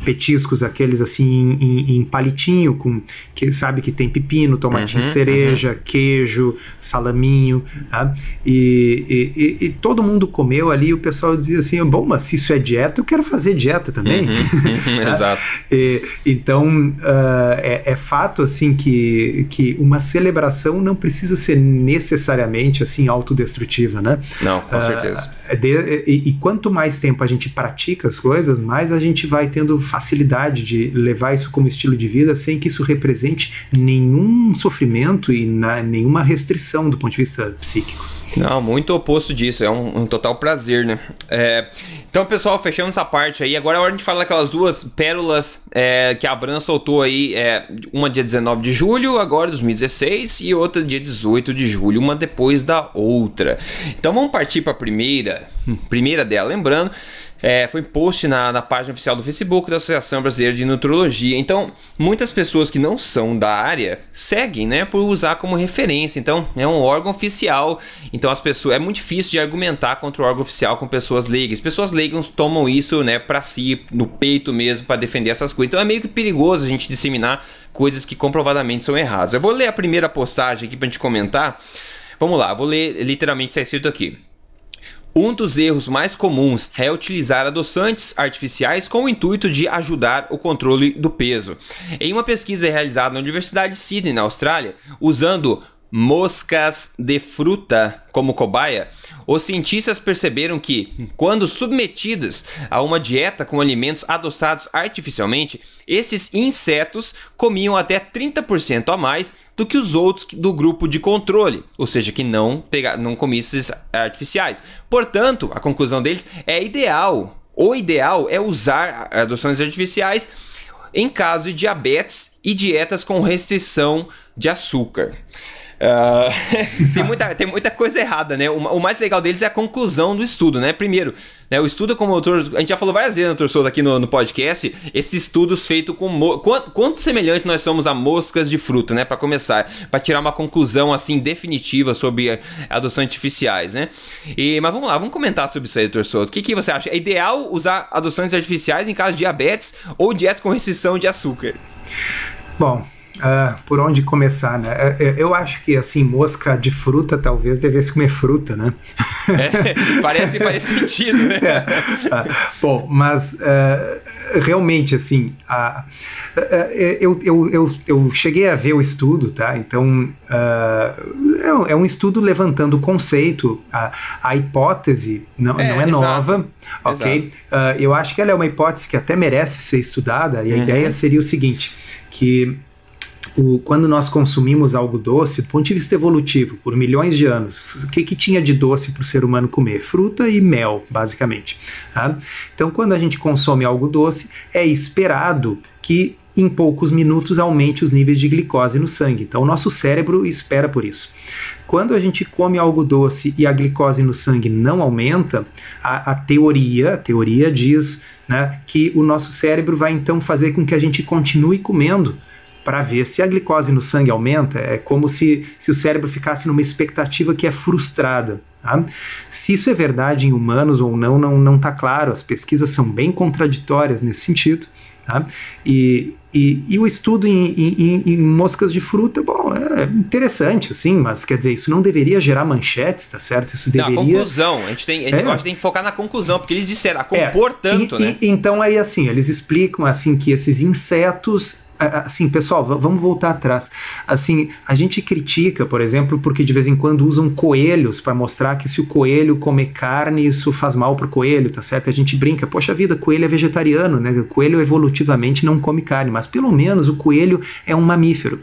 petiscos, aqueles assim em, em, palitinho, com que sabe que tem pepino, tomatinho uhum, cereja, uhum. queijo, salaminho, tá? e, e, e, todo mundo comeu ali. O pessoal dizia assim: bom, mas se isso é dieta, eu quero fazer dieta também. Uhum, uhum exato. E, então uh, é, é, fato assim que, que uma celebração não precisa ser necessariamente assim autodestrutiva, né? Não, com uh, certeza. De, e, e quanto mais tempo a gente pratica as coisas, mais a gente vai tendo facilidade de levar isso como estilo de vida sem que isso represente nenhum sofrimento e na, nenhuma restrição do ponto de vista psíquico. Não, muito oposto disso, é um, um total prazer, né? É, então, pessoal, fechando essa parte aí, agora é hora de falar daquelas duas pérolas é, que a Bran soltou aí, é, uma dia 19 de julho, agora 2016, e outra dia 18 de julho, uma depois da outra. Então vamos partir para a primeira, primeira dela, lembrando é, foi post na, na página oficial do Facebook da Associação Brasileira de Nutrologia. Então, muitas pessoas que não são da área seguem, né, por usar como referência. Então, é um órgão oficial. Então, as pessoas é muito difícil de argumentar contra o órgão oficial com pessoas leigas. Pessoas leigas tomam isso, né, para si, no peito mesmo, para defender essas coisas. Então, é meio que perigoso a gente disseminar coisas que comprovadamente são erradas. Eu vou ler a primeira postagem aqui para gente comentar. Vamos lá, vou ler literalmente está escrito aqui. Um dos erros mais comuns é utilizar adoçantes artificiais com o intuito de ajudar o controle do peso. Em uma pesquisa realizada na Universidade de Sydney, na Austrália, usando moscas de fruta como cobaia, os cientistas perceberam que, quando submetidas a uma dieta com alimentos adoçados artificialmente, estes insetos comiam até 30% a mais do que os outros do grupo de controle, ou seja, que não, pega, não comiam esses artificiais. Portanto, a conclusão deles é ideal. O ideal é usar adoções artificiais em caso de diabetes e dietas com restrição de açúcar. Uh, tem, muita, tem muita coisa errada, né? O, o, mais legal deles é a conclusão do estudo, né? Primeiro, né, o estudo como autor, a gente já falou várias vezes, doutor Souza, aqui no, no podcast, esses estudos feitos com. Quanto, quanto semelhante nós somos a moscas de fruta, né? Para começar, para tirar uma conclusão assim definitiva sobre adoções artificiais, né? E, mas vamos lá, vamos comentar sobre isso aí, doutor Souza. O que, que você acha? É ideal usar adoções artificiais em caso de diabetes ou dietas com restrição de açúcar? Bom, Uh, por onde começar, né? É, é, eu acho que, assim, mosca de fruta talvez devesse comer fruta, né? É, parece, faz sentido, né? É. Uh, bom, mas uh, realmente, assim, eu, eu, eu, eu, cheguei a ver o estudo, tá? Então, uh, é, um estudo levantando o conceito, a, a hipótese não é, não é nova, ok? Eu acho que ela é uma hipótese que até merece ser estudada, e a uhum. ideia seria o seguinte, que o, quando nós consumimos algo doce, do ponto de vista evolutivo, por milhões de anos, o que, que tinha de doce para o ser humano comer? Fruta e mel, basicamente. Tá? Então, quando a gente consome algo doce, é esperado que em poucos minutos aumente os níveis de glicose no sangue. Então, o nosso cérebro espera por isso. Quando a gente come algo doce e a glicose no sangue não aumenta, a, a teoria, a teoria diz né, que o nosso cérebro vai então fazer com que a gente continue comendo para ver se a glicose no sangue aumenta. É como se, se o cérebro ficasse numa expectativa que é frustrada. Tá? Se isso é verdade em humanos ou não, não está claro. As pesquisas são bem contraditórias nesse sentido. Tá? E, e, e, o estudo em, em, em, moscas de fruta, bom, é interessante, assim, mas quer dizer, isso não deveria gerar manchetes, tá certo? Isso deveria. Não, a conclusão. A gente tem, a gente é. tem que focar na conclusão, porque eles disseram, a compor é. tanto, e, né? E, então aí, assim, eles explicam assim que esses insetos assim, pessoal, vamos voltar atrás. Assim, a gente critica, por exemplo, porque de vez em quando usam coelhos para mostrar que se o coelho comer carne, isso faz mal pro coelho, tá certo? A gente brinca, poxa vida, coelho é vegetariano, né? O coelho evolutivamente não come carne, mas pelo menos o coelho é um mamífero.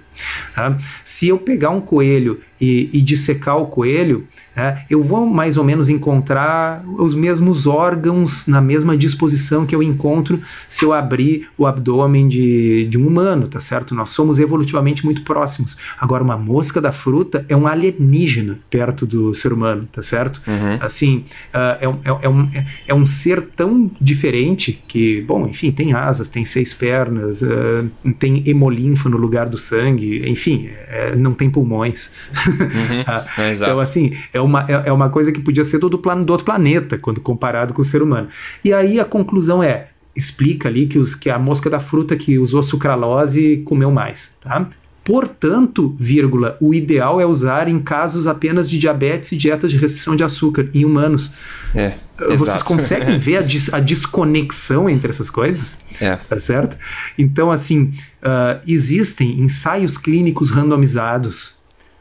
Tá? Se eu pegar um coelho e, e dissecar o coelho, é, eu vou mais ou menos encontrar os mesmos órgãos na mesma disposição que eu encontro se eu abrir o abdômen de, de um humano, tá certo? Nós somos evolutivamente muito próximos. Agora, uma mosca da fruta é um alienígena perto do ser humano, tá certo? Uhum. Assim, uh, é, um, é, é, um, é um ser tão diferente que, bom, enfim, tem asas, tem seis pernas, uh, tem hemolinfa no lugar do sangue, enfim, é, não tem pulmões. Uhum. Ah, então, assim, é uma, é, é uma coisa que podia ser do, do, plan, do outro planeta, quando comparado com o ser humano. E aí a conclusão é, explica ali que, os, que a mosca da fruta que usou sucralose comeu mais, tá? Portanto, vírgula, o ideal é usar em casos apenas de diabetes e dietas de restrição de açúcar em humanos. É, Vocês exato. conseguem ver a, dis a, desconexão entre essas coisas? É. Tá certo? Então, assim, uh, existem ensaios clínicos randomizados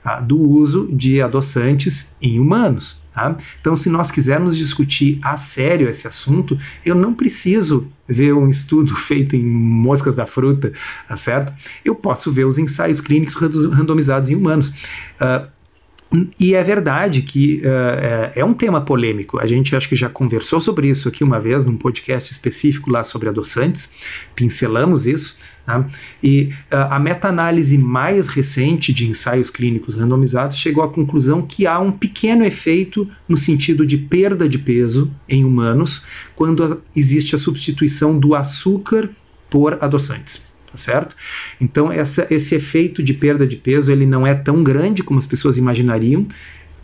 tá, do uso de adoçantes em humanos. Tá? Então, se nós quisermos discutir a sério esse assunto, eu não preciso ver um estudo feito em moscas da fruta, tá certo? Eu posso ver os ensaios clínicos randomizados em humanos. Uh, e é verdade que uh, é um tema polêmico. A gente acho que já conversou sobre isso aqui uma vez num podcast específico lá sobre adoçantes, pincelamos isso. Tá? E uh, a meta-análise mais recente de ensaios clínicos randomizados chegou à conclusão que há um pequeno efeito no sentido de perda de peso em humanos quando existe a substituição do açúcar por adoçantes tá certo? Então essa, esse efeito de perda de peso ele não é tão grande como as pessoas imaginariam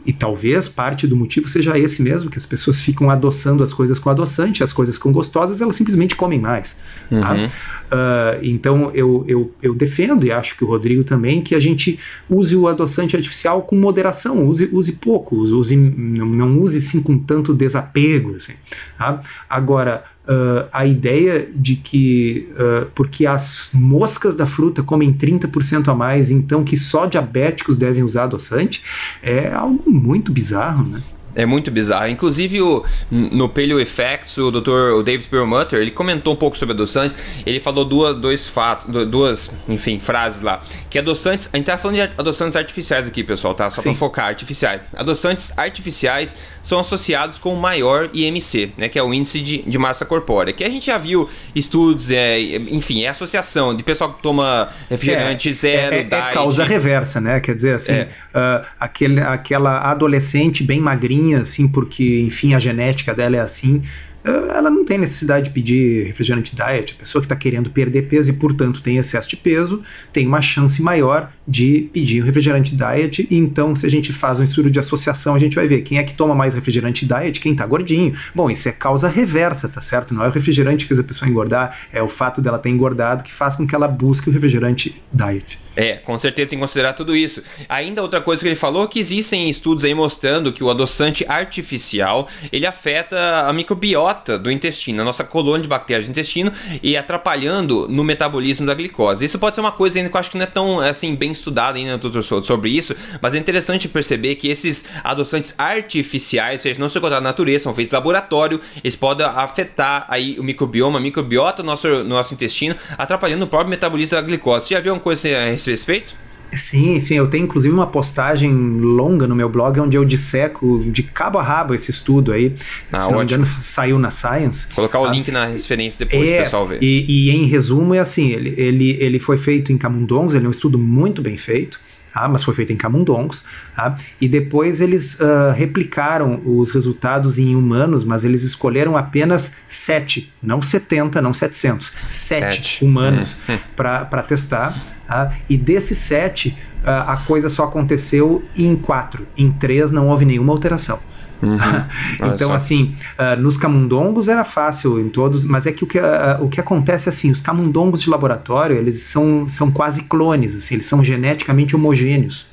e talvez parte do motivo seja esse mesmo, que as pessoas ficam adoçando as coisas com adoçante, as coisas com gostosas, elas simplesmente comem mais. Tá? Uhum. Tá? Uh, então eu, eu, eu defendo, e acho que o Rodrigo também, que a gente use o adoçante artificial com moderação, use, use pouco, use, não, não use sim com tanto desapego. Assim, tá? Agora, uh, a ideia de que, uh, porque as moscas da fruta comem 30% a mais, então que só diabéticos devem usar adoçante, é algo muito bizarro, né? É muito bizarro. Inclusive, o, no Paleo Effects, o Dr. O David Perlmutter, ele comentou um pouco sobre adoçantes. Ele falou duas, dois fatos, duas, enfim, frases lá. Que adoçantes, a gente tá falando de adoçantes artificiais aqui, pessoal, tá? Só para focar, artificiais. Adoçantes artificiais são associados com o maior IMC, né? Que é o índice de, de massa corpórea. Que a gente já viu estudos, é, enfim, é associação de pessoal que toma refrigerante é, zero, é, é, é causa reversa, né? Quer dizer, assim, uh, aquele, aquela adolescente bem magrinha assim, porque, enfim, a genética dela é assim, eh, ela não tem necessidade de pedir refrigerante diet. A pessoa que está querendo perder peso e, portanto, tem excesso de peso, tem uma chance maior de pedir um refrigerante diet. E então, se a gente faz um estudo de associação, a gente vai ver quem é que toma mais refrigerante diet, quem tá gordinho. Bom, isso é causa reversa, tá certo? Não é o refrigerante que fez a pessoa engordar, é o fato dela ter engordado que faz com que ela busque o refrigerante diet. É, com certeza tem que considerar tudo isso. Ainda outra coisa que ele falou que existem estudos aí mostrando que o adoçante artificial ele afeta a microbiota do intestino, a nossa colônia de bactérias do intestino e atrapalhando no metabolismo da glicose. Isso pode ser uma coisa ainda que eu acho que não é tão assim bem estudada ainda sobre isso, mas é interessante perceber que esses adoçantes artificiais, ou seja, não se encontrar na natureza, são feitos em laboratório, eles podem afetar aí o microbioma, a microbiota do nosso, no nosso intestino, atrapalhando o próprio metabolismo da glicose. Você já viu uma coisa a esse respeito? Sim, sim, eu tenho inclusive uma postagem longa no meu blog onde eu disseco de cabo a rabo esse estudo aí. Ah, Se não me engano, saiu na Science. Colocar o ah, link na referência depois é, o pessoal ver. E, e, em resumo é assim, ele, ele, ele foi feito em camundongos, ele é um estudo muito bem feito. Ah, mas foi feito em camundongos, tá? e depois eles uh, replicaram os resultados em humanos, mas eles escolheram apenas 7, não 70, não 700, 7 humanos hum. para testar, tá? e desses 7, uh, a coisa só aconteceu em 4, em 3 não houve nenhuma alteração. Uhum. então, assim, uh, nos camundongos era fácil em todos, mas é que o que, uh, o que acontece é assim, os camundongos de laboratório, eles são, são quase clones, assim, eles são geneticamente homogêneos.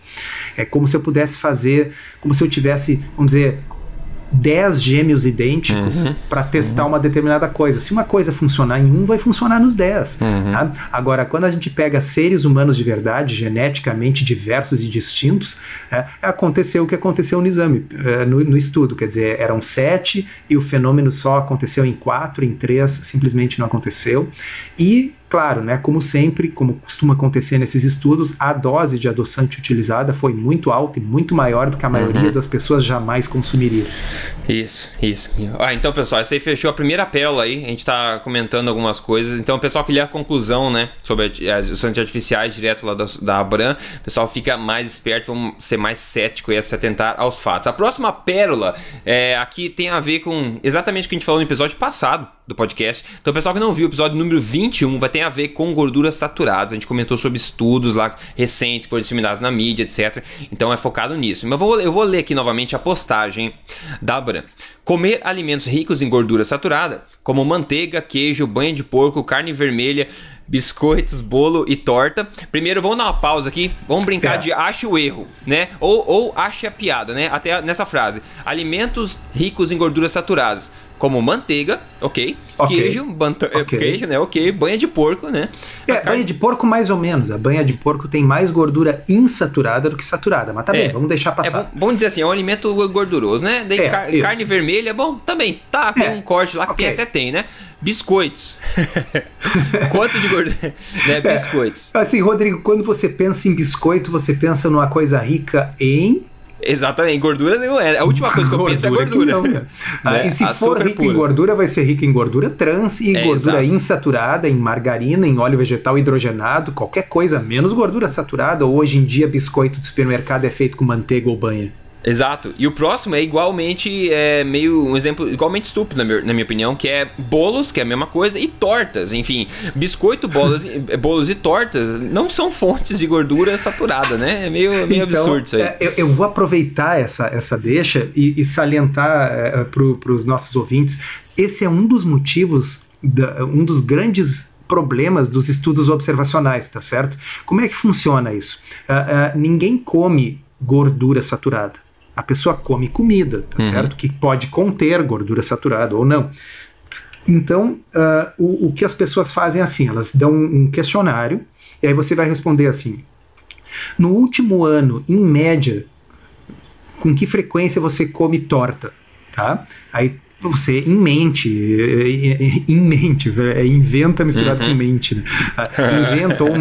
É como se eu pudesse fazer, como se eu tivesse, vamos dizer, 10 gêmeos idênticos uhum, para testar uhum. uma determinada coisa. Se uma coisa funcionar em um, vai funcionar nos 10. Uhum. Tá? Agora, quando a gente pega seres humanos de verdade, geneticamente diversos e distintos, é, aconteceu o que aconteceu no exame, é, no, no, estudo. Quer dizer, eram sete e o fenômeno só aconteceu em quatro, em três simplesmente não aconteceu. E Claro, né, como sempre, como costuma acontecer nesses estudos, a dose de adoçante utilizada foi muito alta e muito maior do que a maioria uhum. das pessoas jamais consumiriam. Isso, isso. Ah, então, pessoal, essa aí fechou a primeira pérola aí. A gente está comentando algumas coisas. Então, o pessoal que lê a conclusão, né, sobre as adoçantes artificiais direto lá da, da Abram, o pessoal fica mais esperto, vamos ser mais cético e se atentar aos fatos. A próxima pérola é, aqui tem a ver com exatamente o que a gente falou no episódio passado do podcast. Então, pessoal que não viu o episódio número 21 vai ter a ver com gorduras saturadas. A gente comentou sobre estudos lá recentes foram disseminados na mídia, etc. Então, é focado nisso. Mas vou, eu vou ler aqui novamente a postagem da Abram. Comer alimentos ricos em gordura saturada, como manteiga, queijo, banha de porco, carne vermelha, biscoitos, bolo e torta. Primeiro, vamos dar uma pausa aqui. Vamos brincar é. de ache o erro, né? Ou, ou ache a piada, né? Até nessa frase. Alimentos ricos em gorduras saturadas como manteiga, ok, okay. queijo, okay. queijo, né, ok, banha de porco, né. É, carne... banha de porco mais ou menos, a banha de porco tem mais gordura insaturada do que saturada, mas tá é, bem, vamos deixar passar. É bom, vamos dizer assim, é um alimento gorduroso, né, Daí é, car carne vermelha, bom, também, tá, com é, um corte lá que okay. até tem, né. Biscoitos. Quanto de gordura? né, é, biscoitos. assim, Rodrigo, quando você pensa em biscoito, você pensa numa coisa rica em Exatamente, gordura não é. A última coisa que eu penso é gordura. Não, né? ah, e se for rico pura. em gordura, vai ser rico em gordura trans e é, gordura exato. insaturada, em margarina, em óleo vegetal hidrogenado, qualquer coisa, menos gordura saturada. Hoje em dia, biscoito de supermercado é feito com manteiga ou banha. Exato. E o próximo é igualmente, é meio um exemplo igualmente estúpido, na minha, na minha opinião, que é bolos, que é a mesma coisa, e tortas. Enfim, biscoito, bolos, bolos e tortas não são fontes de gordura saturada, né? É meio, meio então, absurdo isso aí. É, eu, eu, vou aproveitar essa, essa deixa e, e salientar é, para os nossos ouvintes. Esse é um dos motivos, da, um dos grandes problemas dos estudos observacionais, tá certo? Como é que funciona isso? Uh, uh, ninguém come gordura saturada. A pessoa come comida, tá uhum. certo? Que pode conter gordura saturada ou não. Então, uh, o, o, que as pessoas fazem é assim: elas dão um questionário, e aí você vai responder assim. No último ano, em média, com que frequência você come torta? Tá? Aí você em mente, em mente, é, inventa misturado uhum. com mente, né? Ah, inventa ou,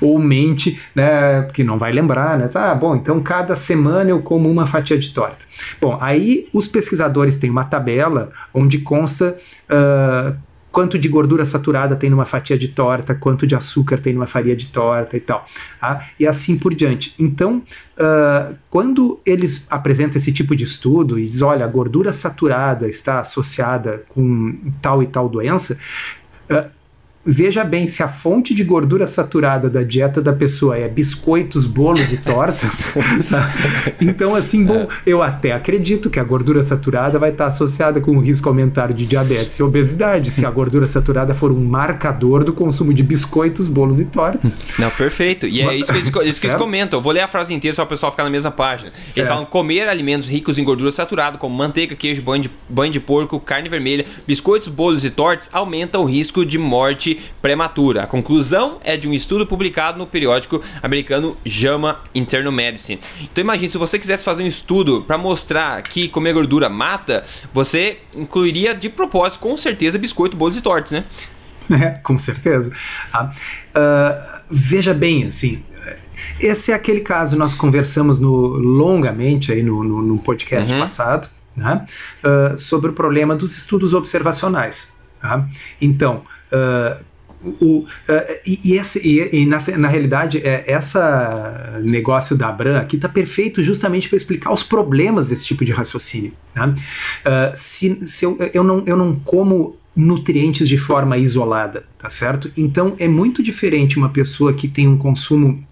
ou mente, né? Porque não vai lembrar, né? Ah, bom, então cada semana eu como uma fatia de torta. Bom, aí os pesquisadores têm uma tabela onde consta uh, quanto de gordura saturada tem numa fatia de torta, quanto de açúcar tem numa farinha de torta e tal. Tá? E assim por diante. Então, uh, quando eles apresentam esse tipo de estudo e diz, olha, a gordura saturada está associada com tal e tal doença, uh, veja bem, se a fonte de gordura saturada da dieta da pessoa é biscoitos, bolos e tortas, tá? então assim, bom, é. eu até acredito que a gordura saturada vai estar associada com o risco aumentado de diabetes e obesidade, se a gordura saturada for um marcador do consumo de biscoitos, bolos e tortas. Não, perfeito. E é isso que eles, isso que eles comentam. Eu vou ler a frase inteira só para o pessoal ficar na mesma página. Eles é. falam comer alimentos ricos em gordura saturada, como manteiga, queijo, banho de, banho de porco, carne vermelha, biscoitos, bolos e tortas, aumenta o risco de morte prematura. A conclusão é de um estudo publicado no periódico americano JAMA Internal Medicine. Então imagine, se você quisesse fazer um estudo para mostrar que comer gordura mata, você incluiria de propósito, com certeza, biscoito, bolos e tortas, né? É, com certeza. Ah, uh, veja bem, assim, esse é aquele caso nós conversamos no, longamente aí no, no, no podcast uhum. passado, né, uh, sobre o problema dos estudos observacionais. Tá? Então, Uh, o, uh, e, e, esse, e, e na, na, realidade, é, essa negócio da Abram aqui está perfeito justamente para explicar os problemas desse tipo de raciocínio. Né? Uh, se, se eu, eu, não, eu não como nutrientes de forma isolada, tá certo? Então é muito diferente uma pessoa que tem um consumo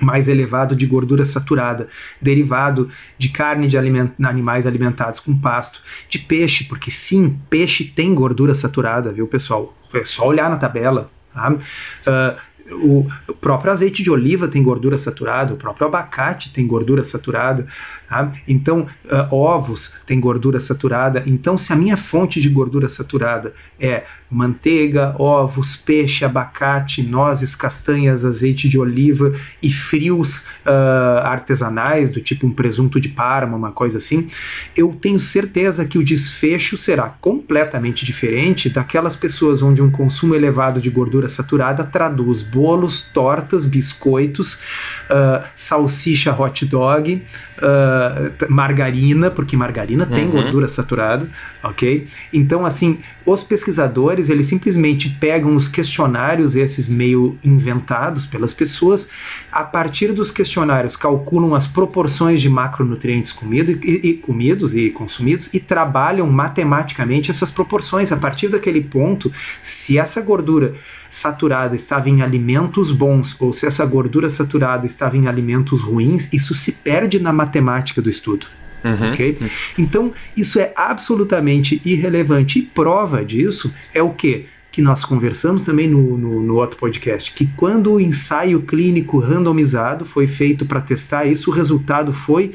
mais elevado de gordura saturada, derivado de carne de aliment animais alimentados com pasto, de peixe, porque sim, peixe tem gordura saturada, viu, pessoal? É só olhar na tabela. Tá? Uh, o, próprio azeite de oliva tem gordura saturada, o próprio abacate tem gordura saturada, tá? então uh, ovos tem gordura saturada. Então, se a minha fonte de gordura saturada é manteiga, ovos, peixe, abacate, nozes, castanhas, azeite de oliva e frios uh, artesanais, do tipo um presunto de Parma, uma coisa assim, eu tenho certeza que o desfecho será completamente diferente daquelas pessoas onde um consumo elevado de gordura saturada traduz bolos, tortas, biscoitos, uh, salsicha hot dog, uh, margarina, porque margarina uhum. tem gordura saturada, ok? Então, assim, os pesquisadores, eles simplesmente pegam os questionários, esses meio inventados pelas pessoas, a partir dos questionários calculam as proporções de macronutrientes comido, e, e comidos e consumidos e trabalham matematicamente essas proporções. A partir daquele ponto, se essa gordura saturada estava em alimentos bons ou se essa gordura saturada estava em alimentos ruins, isso se perde na matemática do estudo. Uhum. Ok? Então, isso é absolutamente irrelevante. E prova disso é o que? Que nós conversamos também no, no, no, outro podcast, que quando o ensaio clínico randomizado foi feito para testar isso, o resultado foi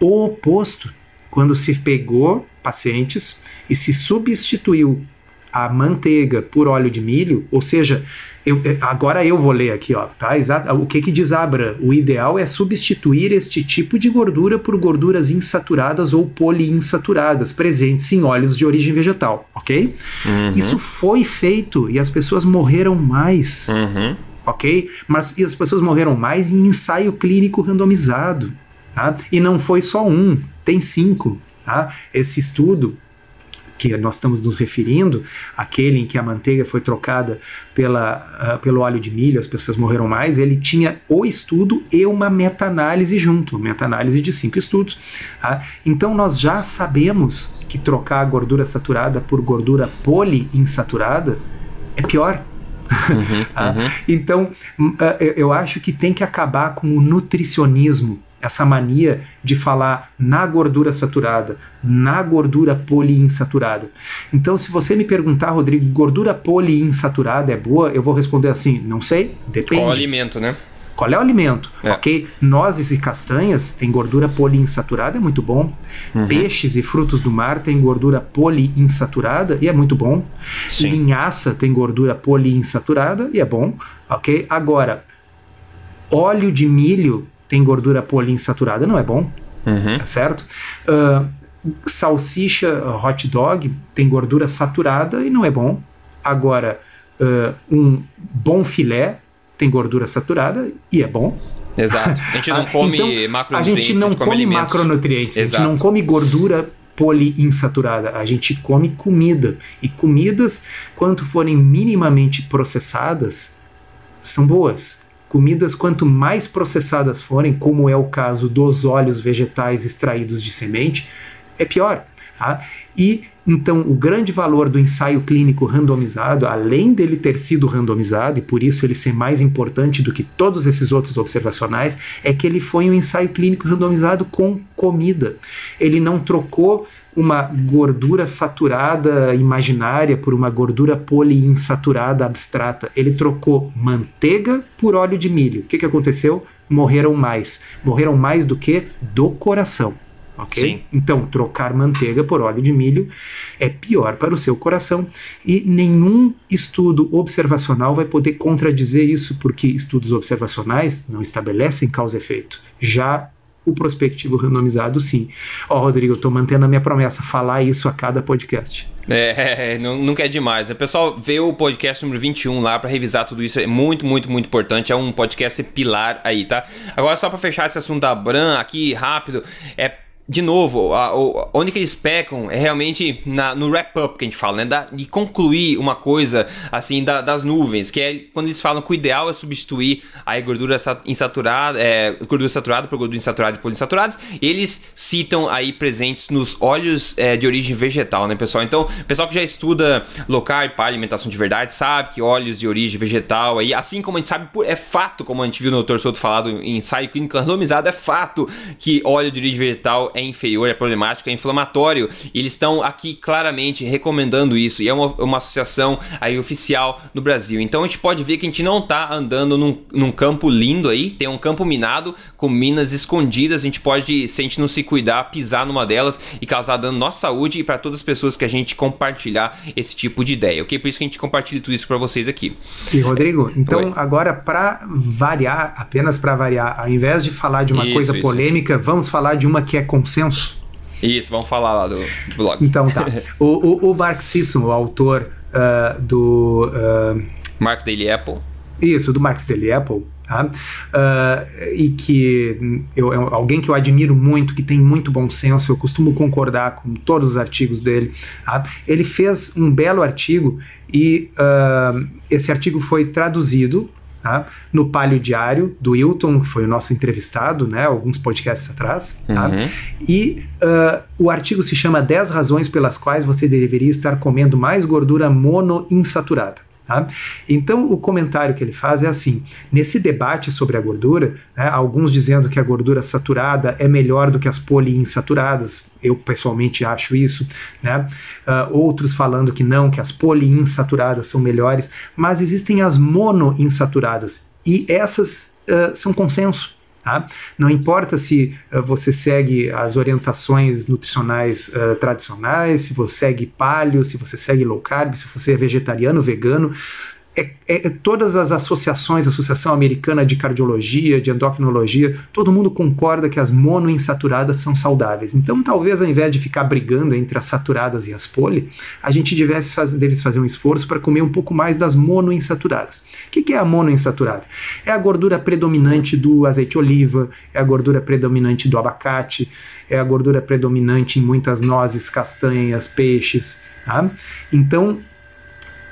o oposto. Quando se pegou pacientes e se substituiu a manteiga por óleo de milho, ou seja, eu, agora eu vou ler aqui, ó, tá? Exato. O que que diz Abra? O ideal é substituir este tipo de gordura por gorduras insaturadas ou poliinsaturadas presentes em óleos de origem vegetal, ok? Uhum. Isso foi feito e as pessoas morreram mais, uhum. ok? Mas as pessoas morreram mais em ensaio clínico randomizado, tá? E não foi só um, tem cinco. Tá? Esse estudo que nós estamos nos referindo, aquele em que a manteiga foi trocada pela, uh, pelo óleo de milho, as pessoas morreram mais, ele tinha o estudo e uma meta-análise junto, meta-análise de cinco estudos. Tá? Então nós já sabemos que trocar a gordura saturada por gordura poliinsaturada é pior. Uhum, tá? uhum. então, uh, eu acho que tem que acabar com o nutricionismo essa mania de falar na gordura saturada, na gordura poliinsaturada. Então, se você me perguntar, Rodrigo, gordura poliinsaturada é boa? Eu vou responder assim, não sei, depende. Qual alimento, né? Qual é o alimento? É. Ok? Nozes e castanhas têm gordura poliinsaturada, é muito bom. Uhum. Peixes e frutos do mar têm gordura poliinsaturada e é muito bom. Sim. Linhaça tem gordura poliinsaturada e é bom. Ok? Agora, óleo de milho tem gordura poliinsaturada, não é bom, uhum. tá certo? Uh, salsicha hot dog tem gordura saturada e não é bom. Agora, uh, um bom filé tem gordura saturada e é bom. Exato. A gente não come então, macronutrientes. A gente não come, come macronutrientes, Exato. a gente não come gordura poliinsaturada, a gente come comida. E comidas, quanto forem minimamente processadas, são boas. Comidas, quanto mais processadas forem, como é o caso dos óleos vegetais extraídos de semente, é pior. Tá? E Então, o grande valor do ensaio clínico randomizado, além dele ter sido randomizado, e por isso ele ser mais importante do que todos esses outros observacionais, é que ele foi um ensaio clínico randomizado com comida. Ele não trocou uma gordura saturada imaginária por uma gordura poliinsaturada abstrata. Ele trocou manteiga por óleo de milho. O que, que aconteceu? Morreram mais. Morreram mais do que do coração. Okay? Sim. Então, trocar manteiga por óleo de milho é pior para o seu coração e nenhum estudo observacional vai poder contradizer isso, porque estudos observacionais não estabelecem causa e efeito. Já o prospectivo randomizado, sim. Ó, oh, Rodrigo, eu tô mantendo a minha promessa, falar isso a cada podcast. É, nunca é demais. O pessoal vê o podcast número 21 lá para revisar tudo isso. É muito, muito, muito importante. É um podcast pilar aí, tá? Agora, só para fechar esse assunto da Bran aqui rápido, é de novo, a, a, onde que eles pecam é realmente na, no wrap-up que a gente fala, né? Da, de concluir uma coisa, assim, da, das nuvens, que é quando eles falam que o ideal é substituir a gordura insaturada, é, gordura saturada por gordura insaturada e poliinsaturadas, eles citam aí presentes nos óleos é, de origem vegetal, né, pessoal? Então, pessoal que já estuda low carb para alimentação de verdade sabe que óleos de origem vegetal, aí, assim como a gente sabe, é fato, como a gente viu no Dr. Soto falado em ensaio clínico randomizado, é fato que óleo de origem vegetal é inferior, é problemático, é inflamatório. E eles estão aqui claramente recomendando isso. E é uma, uma associação aí oficial no Brasil. Então a gente pode ver que a gente não está andando num, num campo lindo aí. Tem um campo minado com minas escondidas. A gente pode, se a gente não se cuidar, pisar numa delas e causar dano à nossa saúde e para todas as pessoas que a gente compartilhar esse tipo de ideia, ok? Por isso que a gente compartilha tudo isso para vocês aqui. E Rodrigo, então Oi. agora para variar, apenas para variar, ao invés de falar de uma isso, coisa isso. polêmica, vamos falar de uma que é consenso. Isso, vamos falar lá do, do blog. Então tá. o, o, o Mark Sisson, o autor uh, do. Uh, Mark Daily Apple. Isso, do Mark Daily Apple. Tá? Uh, e que eu, é alguém que eu admiro muito, que tem muito bom senso, eu costumo concordar com todos os artigos dele. Tá? Ele fez um belo artigo e esse artigo foi traduzido Tá? no Palio Diário do Wilton, que foi o nosso entrevistado, né, alguns podcasts atrás. Tá? Uhum. E uh, o artigo se chama 10 razões pelas quais você deveria estar comendo mais gordura monoinsaturada. Tá? Então, o comentário que ele faz é assim: nesse debate sobre a gordura, né, alguns dizendo que a gordura saturada é melhor do que as poliinsaturadas, eu pessoalmente acho isso, né? Uh, outros falando que não, que as poliinsaturadas são melhores, mas existem as monoinsaturadas e essas uh, são consenso. Tá? Não importa se uh, você segue as orientações nutricionais uh, tradicionais, se você segue paleo, se você segue low carb, se você é vegetariano, vegano, é, é, é, todas as associações, Associação Americana de Cardiologia, de Endocrinologia, todo mundo concorda que as monoinsaturadas são saudáveis. Então, talvez ao invés de ficar brigando entre as saturadas e as poli, a gente devesse faz, fazer um esforço para comer um pouco mais das monoinsaturadas. O que, que é a monoinsaturada? É a gordura predominante do azeite de oliva, é a gordura predominante do abacate, é a gordura predominante em muitas nozes, castanhas, peixes. Tá? Então,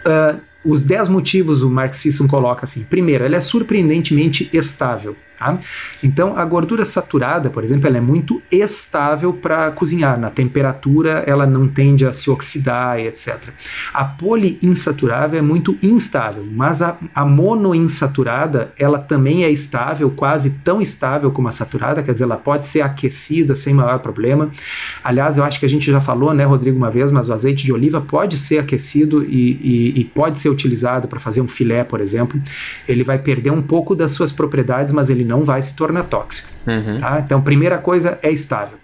uh, os 10 motivos o Mark Sisson coloca assim. Primeiro, ela é surpreendentemente estável. Tá? Então, a gordura saturada, por exemplo, ela é muito estável para cozinhar. Na temperatura, ela não tende a se oxidar, etc. A poliinsaturada é muito instável, mas a, a monoinsaturada, ela também é estável, quase tão estável como a saturada, quer dizer, ela pode ser aquecida sem maior problema. Aliás, eu acho que a gente já falou, né, Rodrigo, uma vez, mas o azeite de oliva pode ser aquecido e, e, e pode ser utilizado para fazer um filé, por exemplo. Ele vai perder um pouco das suas propriedades, mas ele não vai se tornar tóxico. Uhum. Tá? Então, primeira coisa é estável.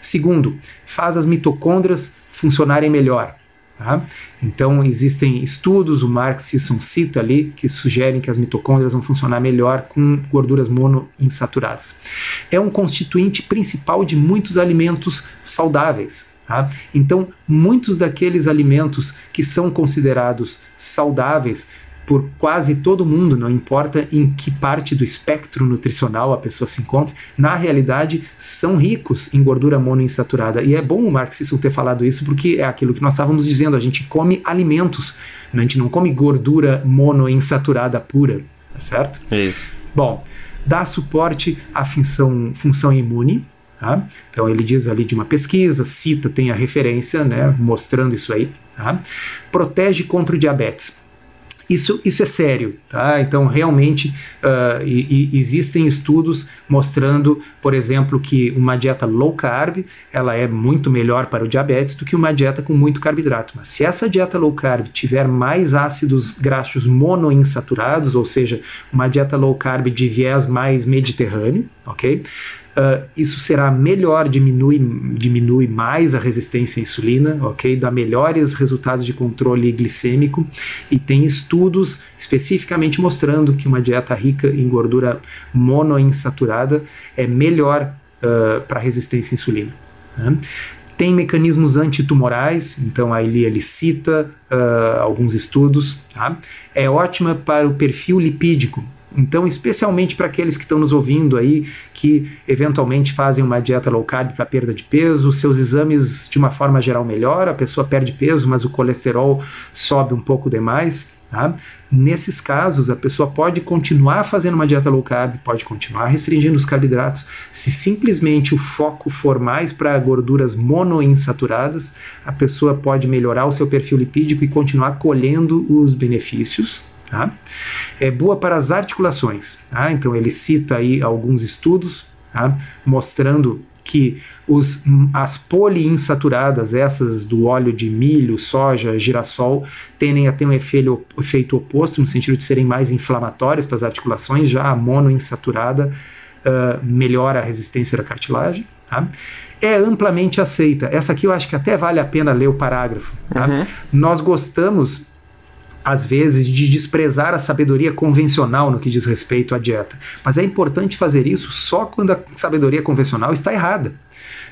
Segundo, faz as mitocôndrias funcionarem melhor. Tá? Então, existem estudos, o Mark Sisson cita ali, que sugerem que as mitocôndrias vão funcionar melhor com gorduras monoinsaturadas. É um constituinte principal de muitos alimentos saudáveis. Tá? Então, muitos daqueles alimentos que são considerados saudáveis por quase todo mundo, não importa em que parte do espectro nutricional a pessoa se encontre, na realidade são ricos em gordura monoinsaturada. E é bom o Mark Sisson ter falado isso porque é aquilo que nós estávamos dizendo, a gente come alimentos, a gente não come gordura monoinsaturada pura, tá certo? Isso. Bom, dá suporte à função, função imune, Tá? Então ele diz ali de uma pesquisa, cita, tem a referência, né, mostrando isso aí. Tá? Protege contra o diabetes. Isso, isso é sério, tá? Então, realmente, uh, e, e existem estudos mostrando, por exemplo, que uma dieta low carb, ela é muito melhor para o diabetes do que uma dieta com muito carboidrato. Mas se essa dieta low carb tiver mais ácidos graxos monoinsaturados, ou seja, uma dieta low carb de viés mais mediterrâneo, ok? Uh, isso será melhor, diminui, diminui mais a resistência à insulina, ok? Dá melhores resultados de controle glicêmico e tem estudos especificamente mostrando que uma dieta rica em gordura monoinsaturada é melhor uh, para resistência à insulina. Né? Tem mecanismos antitumorais, então aí ele cita uh, alguns estudos. Tá? É ótima para o perfil lipídico, então, especialmente para aqueles que estão nos ouvindo aí, que eventualmente fazem uma dieta low carb para perda de peso, seus exames de uma forma geral melhoram, a pessoa perde peso, mas o colesterol sobe um pouco demais. Tá? Nesses casos, a pessoa pode continuar fazendo uma dieta low carb, pode continuar restringindo os carboidratos. Se simplesmente o foco for mais para gorduras monoinsaturadas, a pessoa pode melhorar o seu perfil lipídico e continuar colhendo os benefícios Tá? É boa para as articulações. Tá? Então ele cita aí alguns estudos tá? mostrando que os, as poliinsaturadas, essas do óleo de milho, soja, girassol, tendem a ter um efeito, efeito oposto, no sentido de serem mais inflamatórias para as articulações, já a monoinsaturada uh, melhora a resistência da cartilagem. Tá? É amplamente aceita. Essa aqui eu acho que até vale a pena ler o parágrafo. Tá? Uhum. Nós gostamos às vezes, de desprezar a sabedoria convencional no que diz respeito à dieta. Mas é importante fazer isso só quando a sabedoria convencional está errada.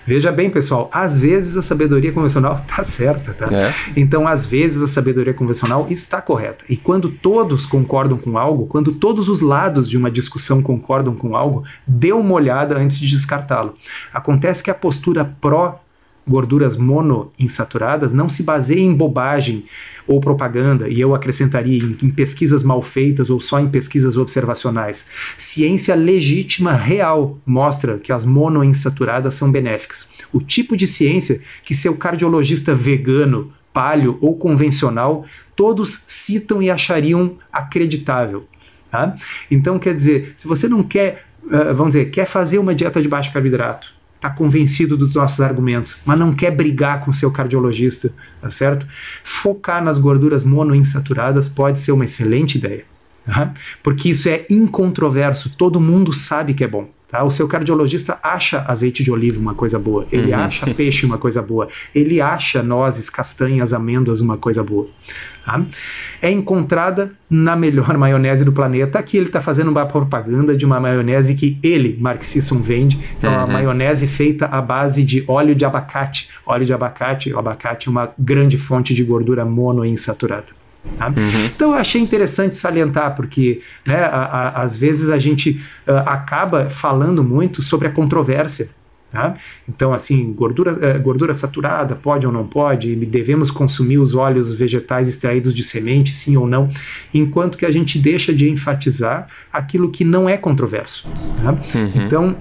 Veja bem, pessoal, às vezes a sabedoria convencional está certa, tá? É. Então, às vezes a sabedoria convencional está correta. E quando todos concordam com algo, quando todos os lados de uma discussão concordam com algo, dê uma olhada antes de descartá-lo. Acontece que a postura pró gorduras monoinsaturadas não se baseia em bobagem ou propaganda, e eu acrescentaria em, em, pesquisas mal feitas ou só em pesquisas observacionais. Ciência legítima, real, mostra que as monoinsaturadas são benéficas. O tipo de ciência que seu cardiologista vegano, palio ou convencional, todos citam e achariam acreditável. Tá? Então, quer dizer, se você não quer, uh, vamos dizer, quer fazer uma dieta de baixo carboidrato, está convencido dos nossos argumentos, mas não quer brigar com seu cardiologista, tá certo? Focar nas gorduras monoinsaturadas pode ser uma excelente ideia, tá? porque isso é incontroverso, todo mundo sabe que é bom. Tá? O seu cardiologista acha azeite de oliva uma coisa boa, ele uhum. acha peixe uma coisa boa, ele acha nozes, castanhas, amêndoas uma coisa boa. Tá? É encontrada na melhor maionese do planeta. Aqui ele está fazendo uma propaganda de uma maionese que ele, Mark Sisson, vende, que é uma uhum. maionese feita à base de óleo de abacate. Óleo de abacate, o abacate é uma grande fonte de gordura monoinsaturada. Tá? Uhum. Então eu achei interessante salientar, porque né, a, a, às vezes a gente acaba falando muito sobre a controvérsia. Tá? Então, assim, gordura, gordura saturada, pode ou não pode? Devemos consumir os óleos vegetais extraídos de semente, sim ou não? Enquanto que a gente deixa de enfatizar aquilo que não é controverso. Tá? Uhum. Então,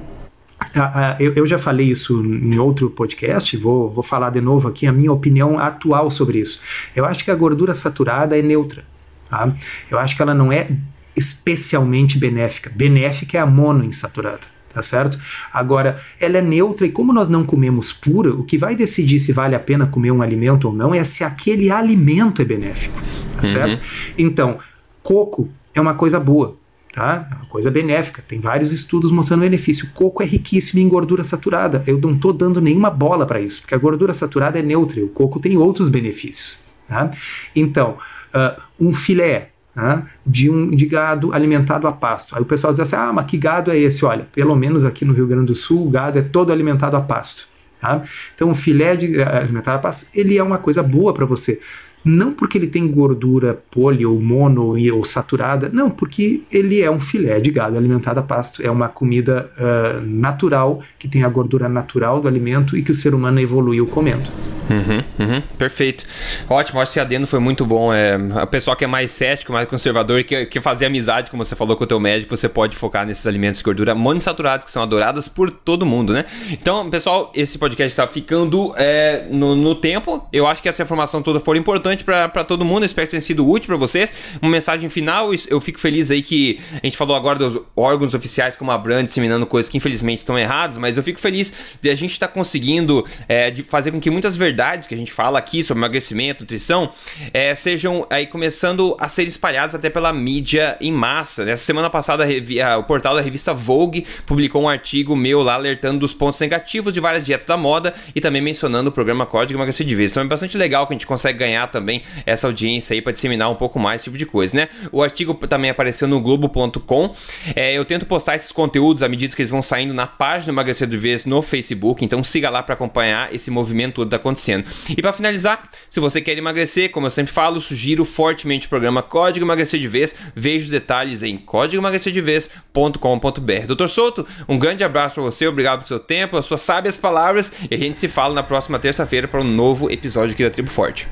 eu, eu, já falei isso em outro podcast, vou, vou falar de novo aqui a minha opinião atual sobre isso. Eu acho que a gordura saturada é neutra. Tá? Eu acho que ela não é especialmente benéfica. Benéfica é a monoinsaturada. Tá certo? Agora, ela é neutra e como nós não comemos pura, o que vai decidir se vale a pena comer um alimento ou não é se aquele alimento é benéfico. Tá uhum. certo? Então, coco é uma coisa boa Tá? É uma coisa benéfica. Tem vários estudos mostrando benefício. O coco é riquíssimo em gordura saturada. Eu não estou dando nenhuma bola para isso, porque a gordura saturada é neutra. O coco tem outros benefícios. Tá? Então, uh, um filé né, de um de gado alimentado a pasto. Aí o pessoal diz assim: ah, mas que gado é esse? Olha, pelo menos aqui no Rio Grande do Sul, o gado é todo alimentado a pasto. Tá? Então, o filé de eh, alimentado a pasto, ele é uma coisa boa para você. Não porque ele tem gordura poli ou mono ou saturada, não, porque ele é um filé de gado alimentado a pasto. É uma comida uh, natural, que tem a gordura natural do alimento e que o ser humano evoluiu comendo. Uhum, uhum, perfeito. Ótimo, acho que esse adendo foi muito bom. É, o pessoal que é mais cético, mais conservador, que quer fazer amizade, como você falou com o teu médico, você pode focar nesses alimentos de gordura monoinsaturados que são adoradas por todo mundo, né? Então, pessoal, esse podcast está ficando é, no, no, tempo. Eu acho que essa informação toda foi importante para todo mundo. Espero que tenha sido útil para vocês. Uma mensagem final, eu fico feliz aí que a gente falou agora dos órgãos oficiais como a Brand disseminando coisas que infelizmente estão erradas, mas eu fico feliz de a gente estar tá conseguindo é, de fazer com que muitas verdades que a gente fala aqui sobre emagrecimento, nutrição, é, sejam aí começando a ser espalhadas até pela mídia em massa. Nessa semana passada, a, o portal da revista Vogue publicou um artigo meu lá alertando dos pontos negativos de várias dietas da moda e também mencionando o programa Código Emagrecer de Vez. Então é bastante legal que a gente consegue ganhar também essa audiência aí para disseminar um pouco mais esse tipo de coisa, né? O artigo também apareceu no Globo.com. É, eu tento postar esses conteúdos à medida que eles vão saindo na página Emagrecer de Vez no Facebook, então siga lá para acompanhar esse movimento todo da acontecendo acontecendo. E para finalizar, se você quer emagrecer, como eu sempre falo, sugiro fortemente o programa Código Emagrecer de Vez. Veja os detalhes em códigoemagrecerdevez.com.br. Doutor Souto, um grande abraço para você, obrigado pelo seu tempo, pelas suas sábias palavras e a gente se fala na próxima terça-feira para um novo episódio aqui da Tribo Forte.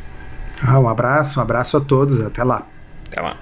Ah, um abraço, um abraço a todos, até lá. Até lá.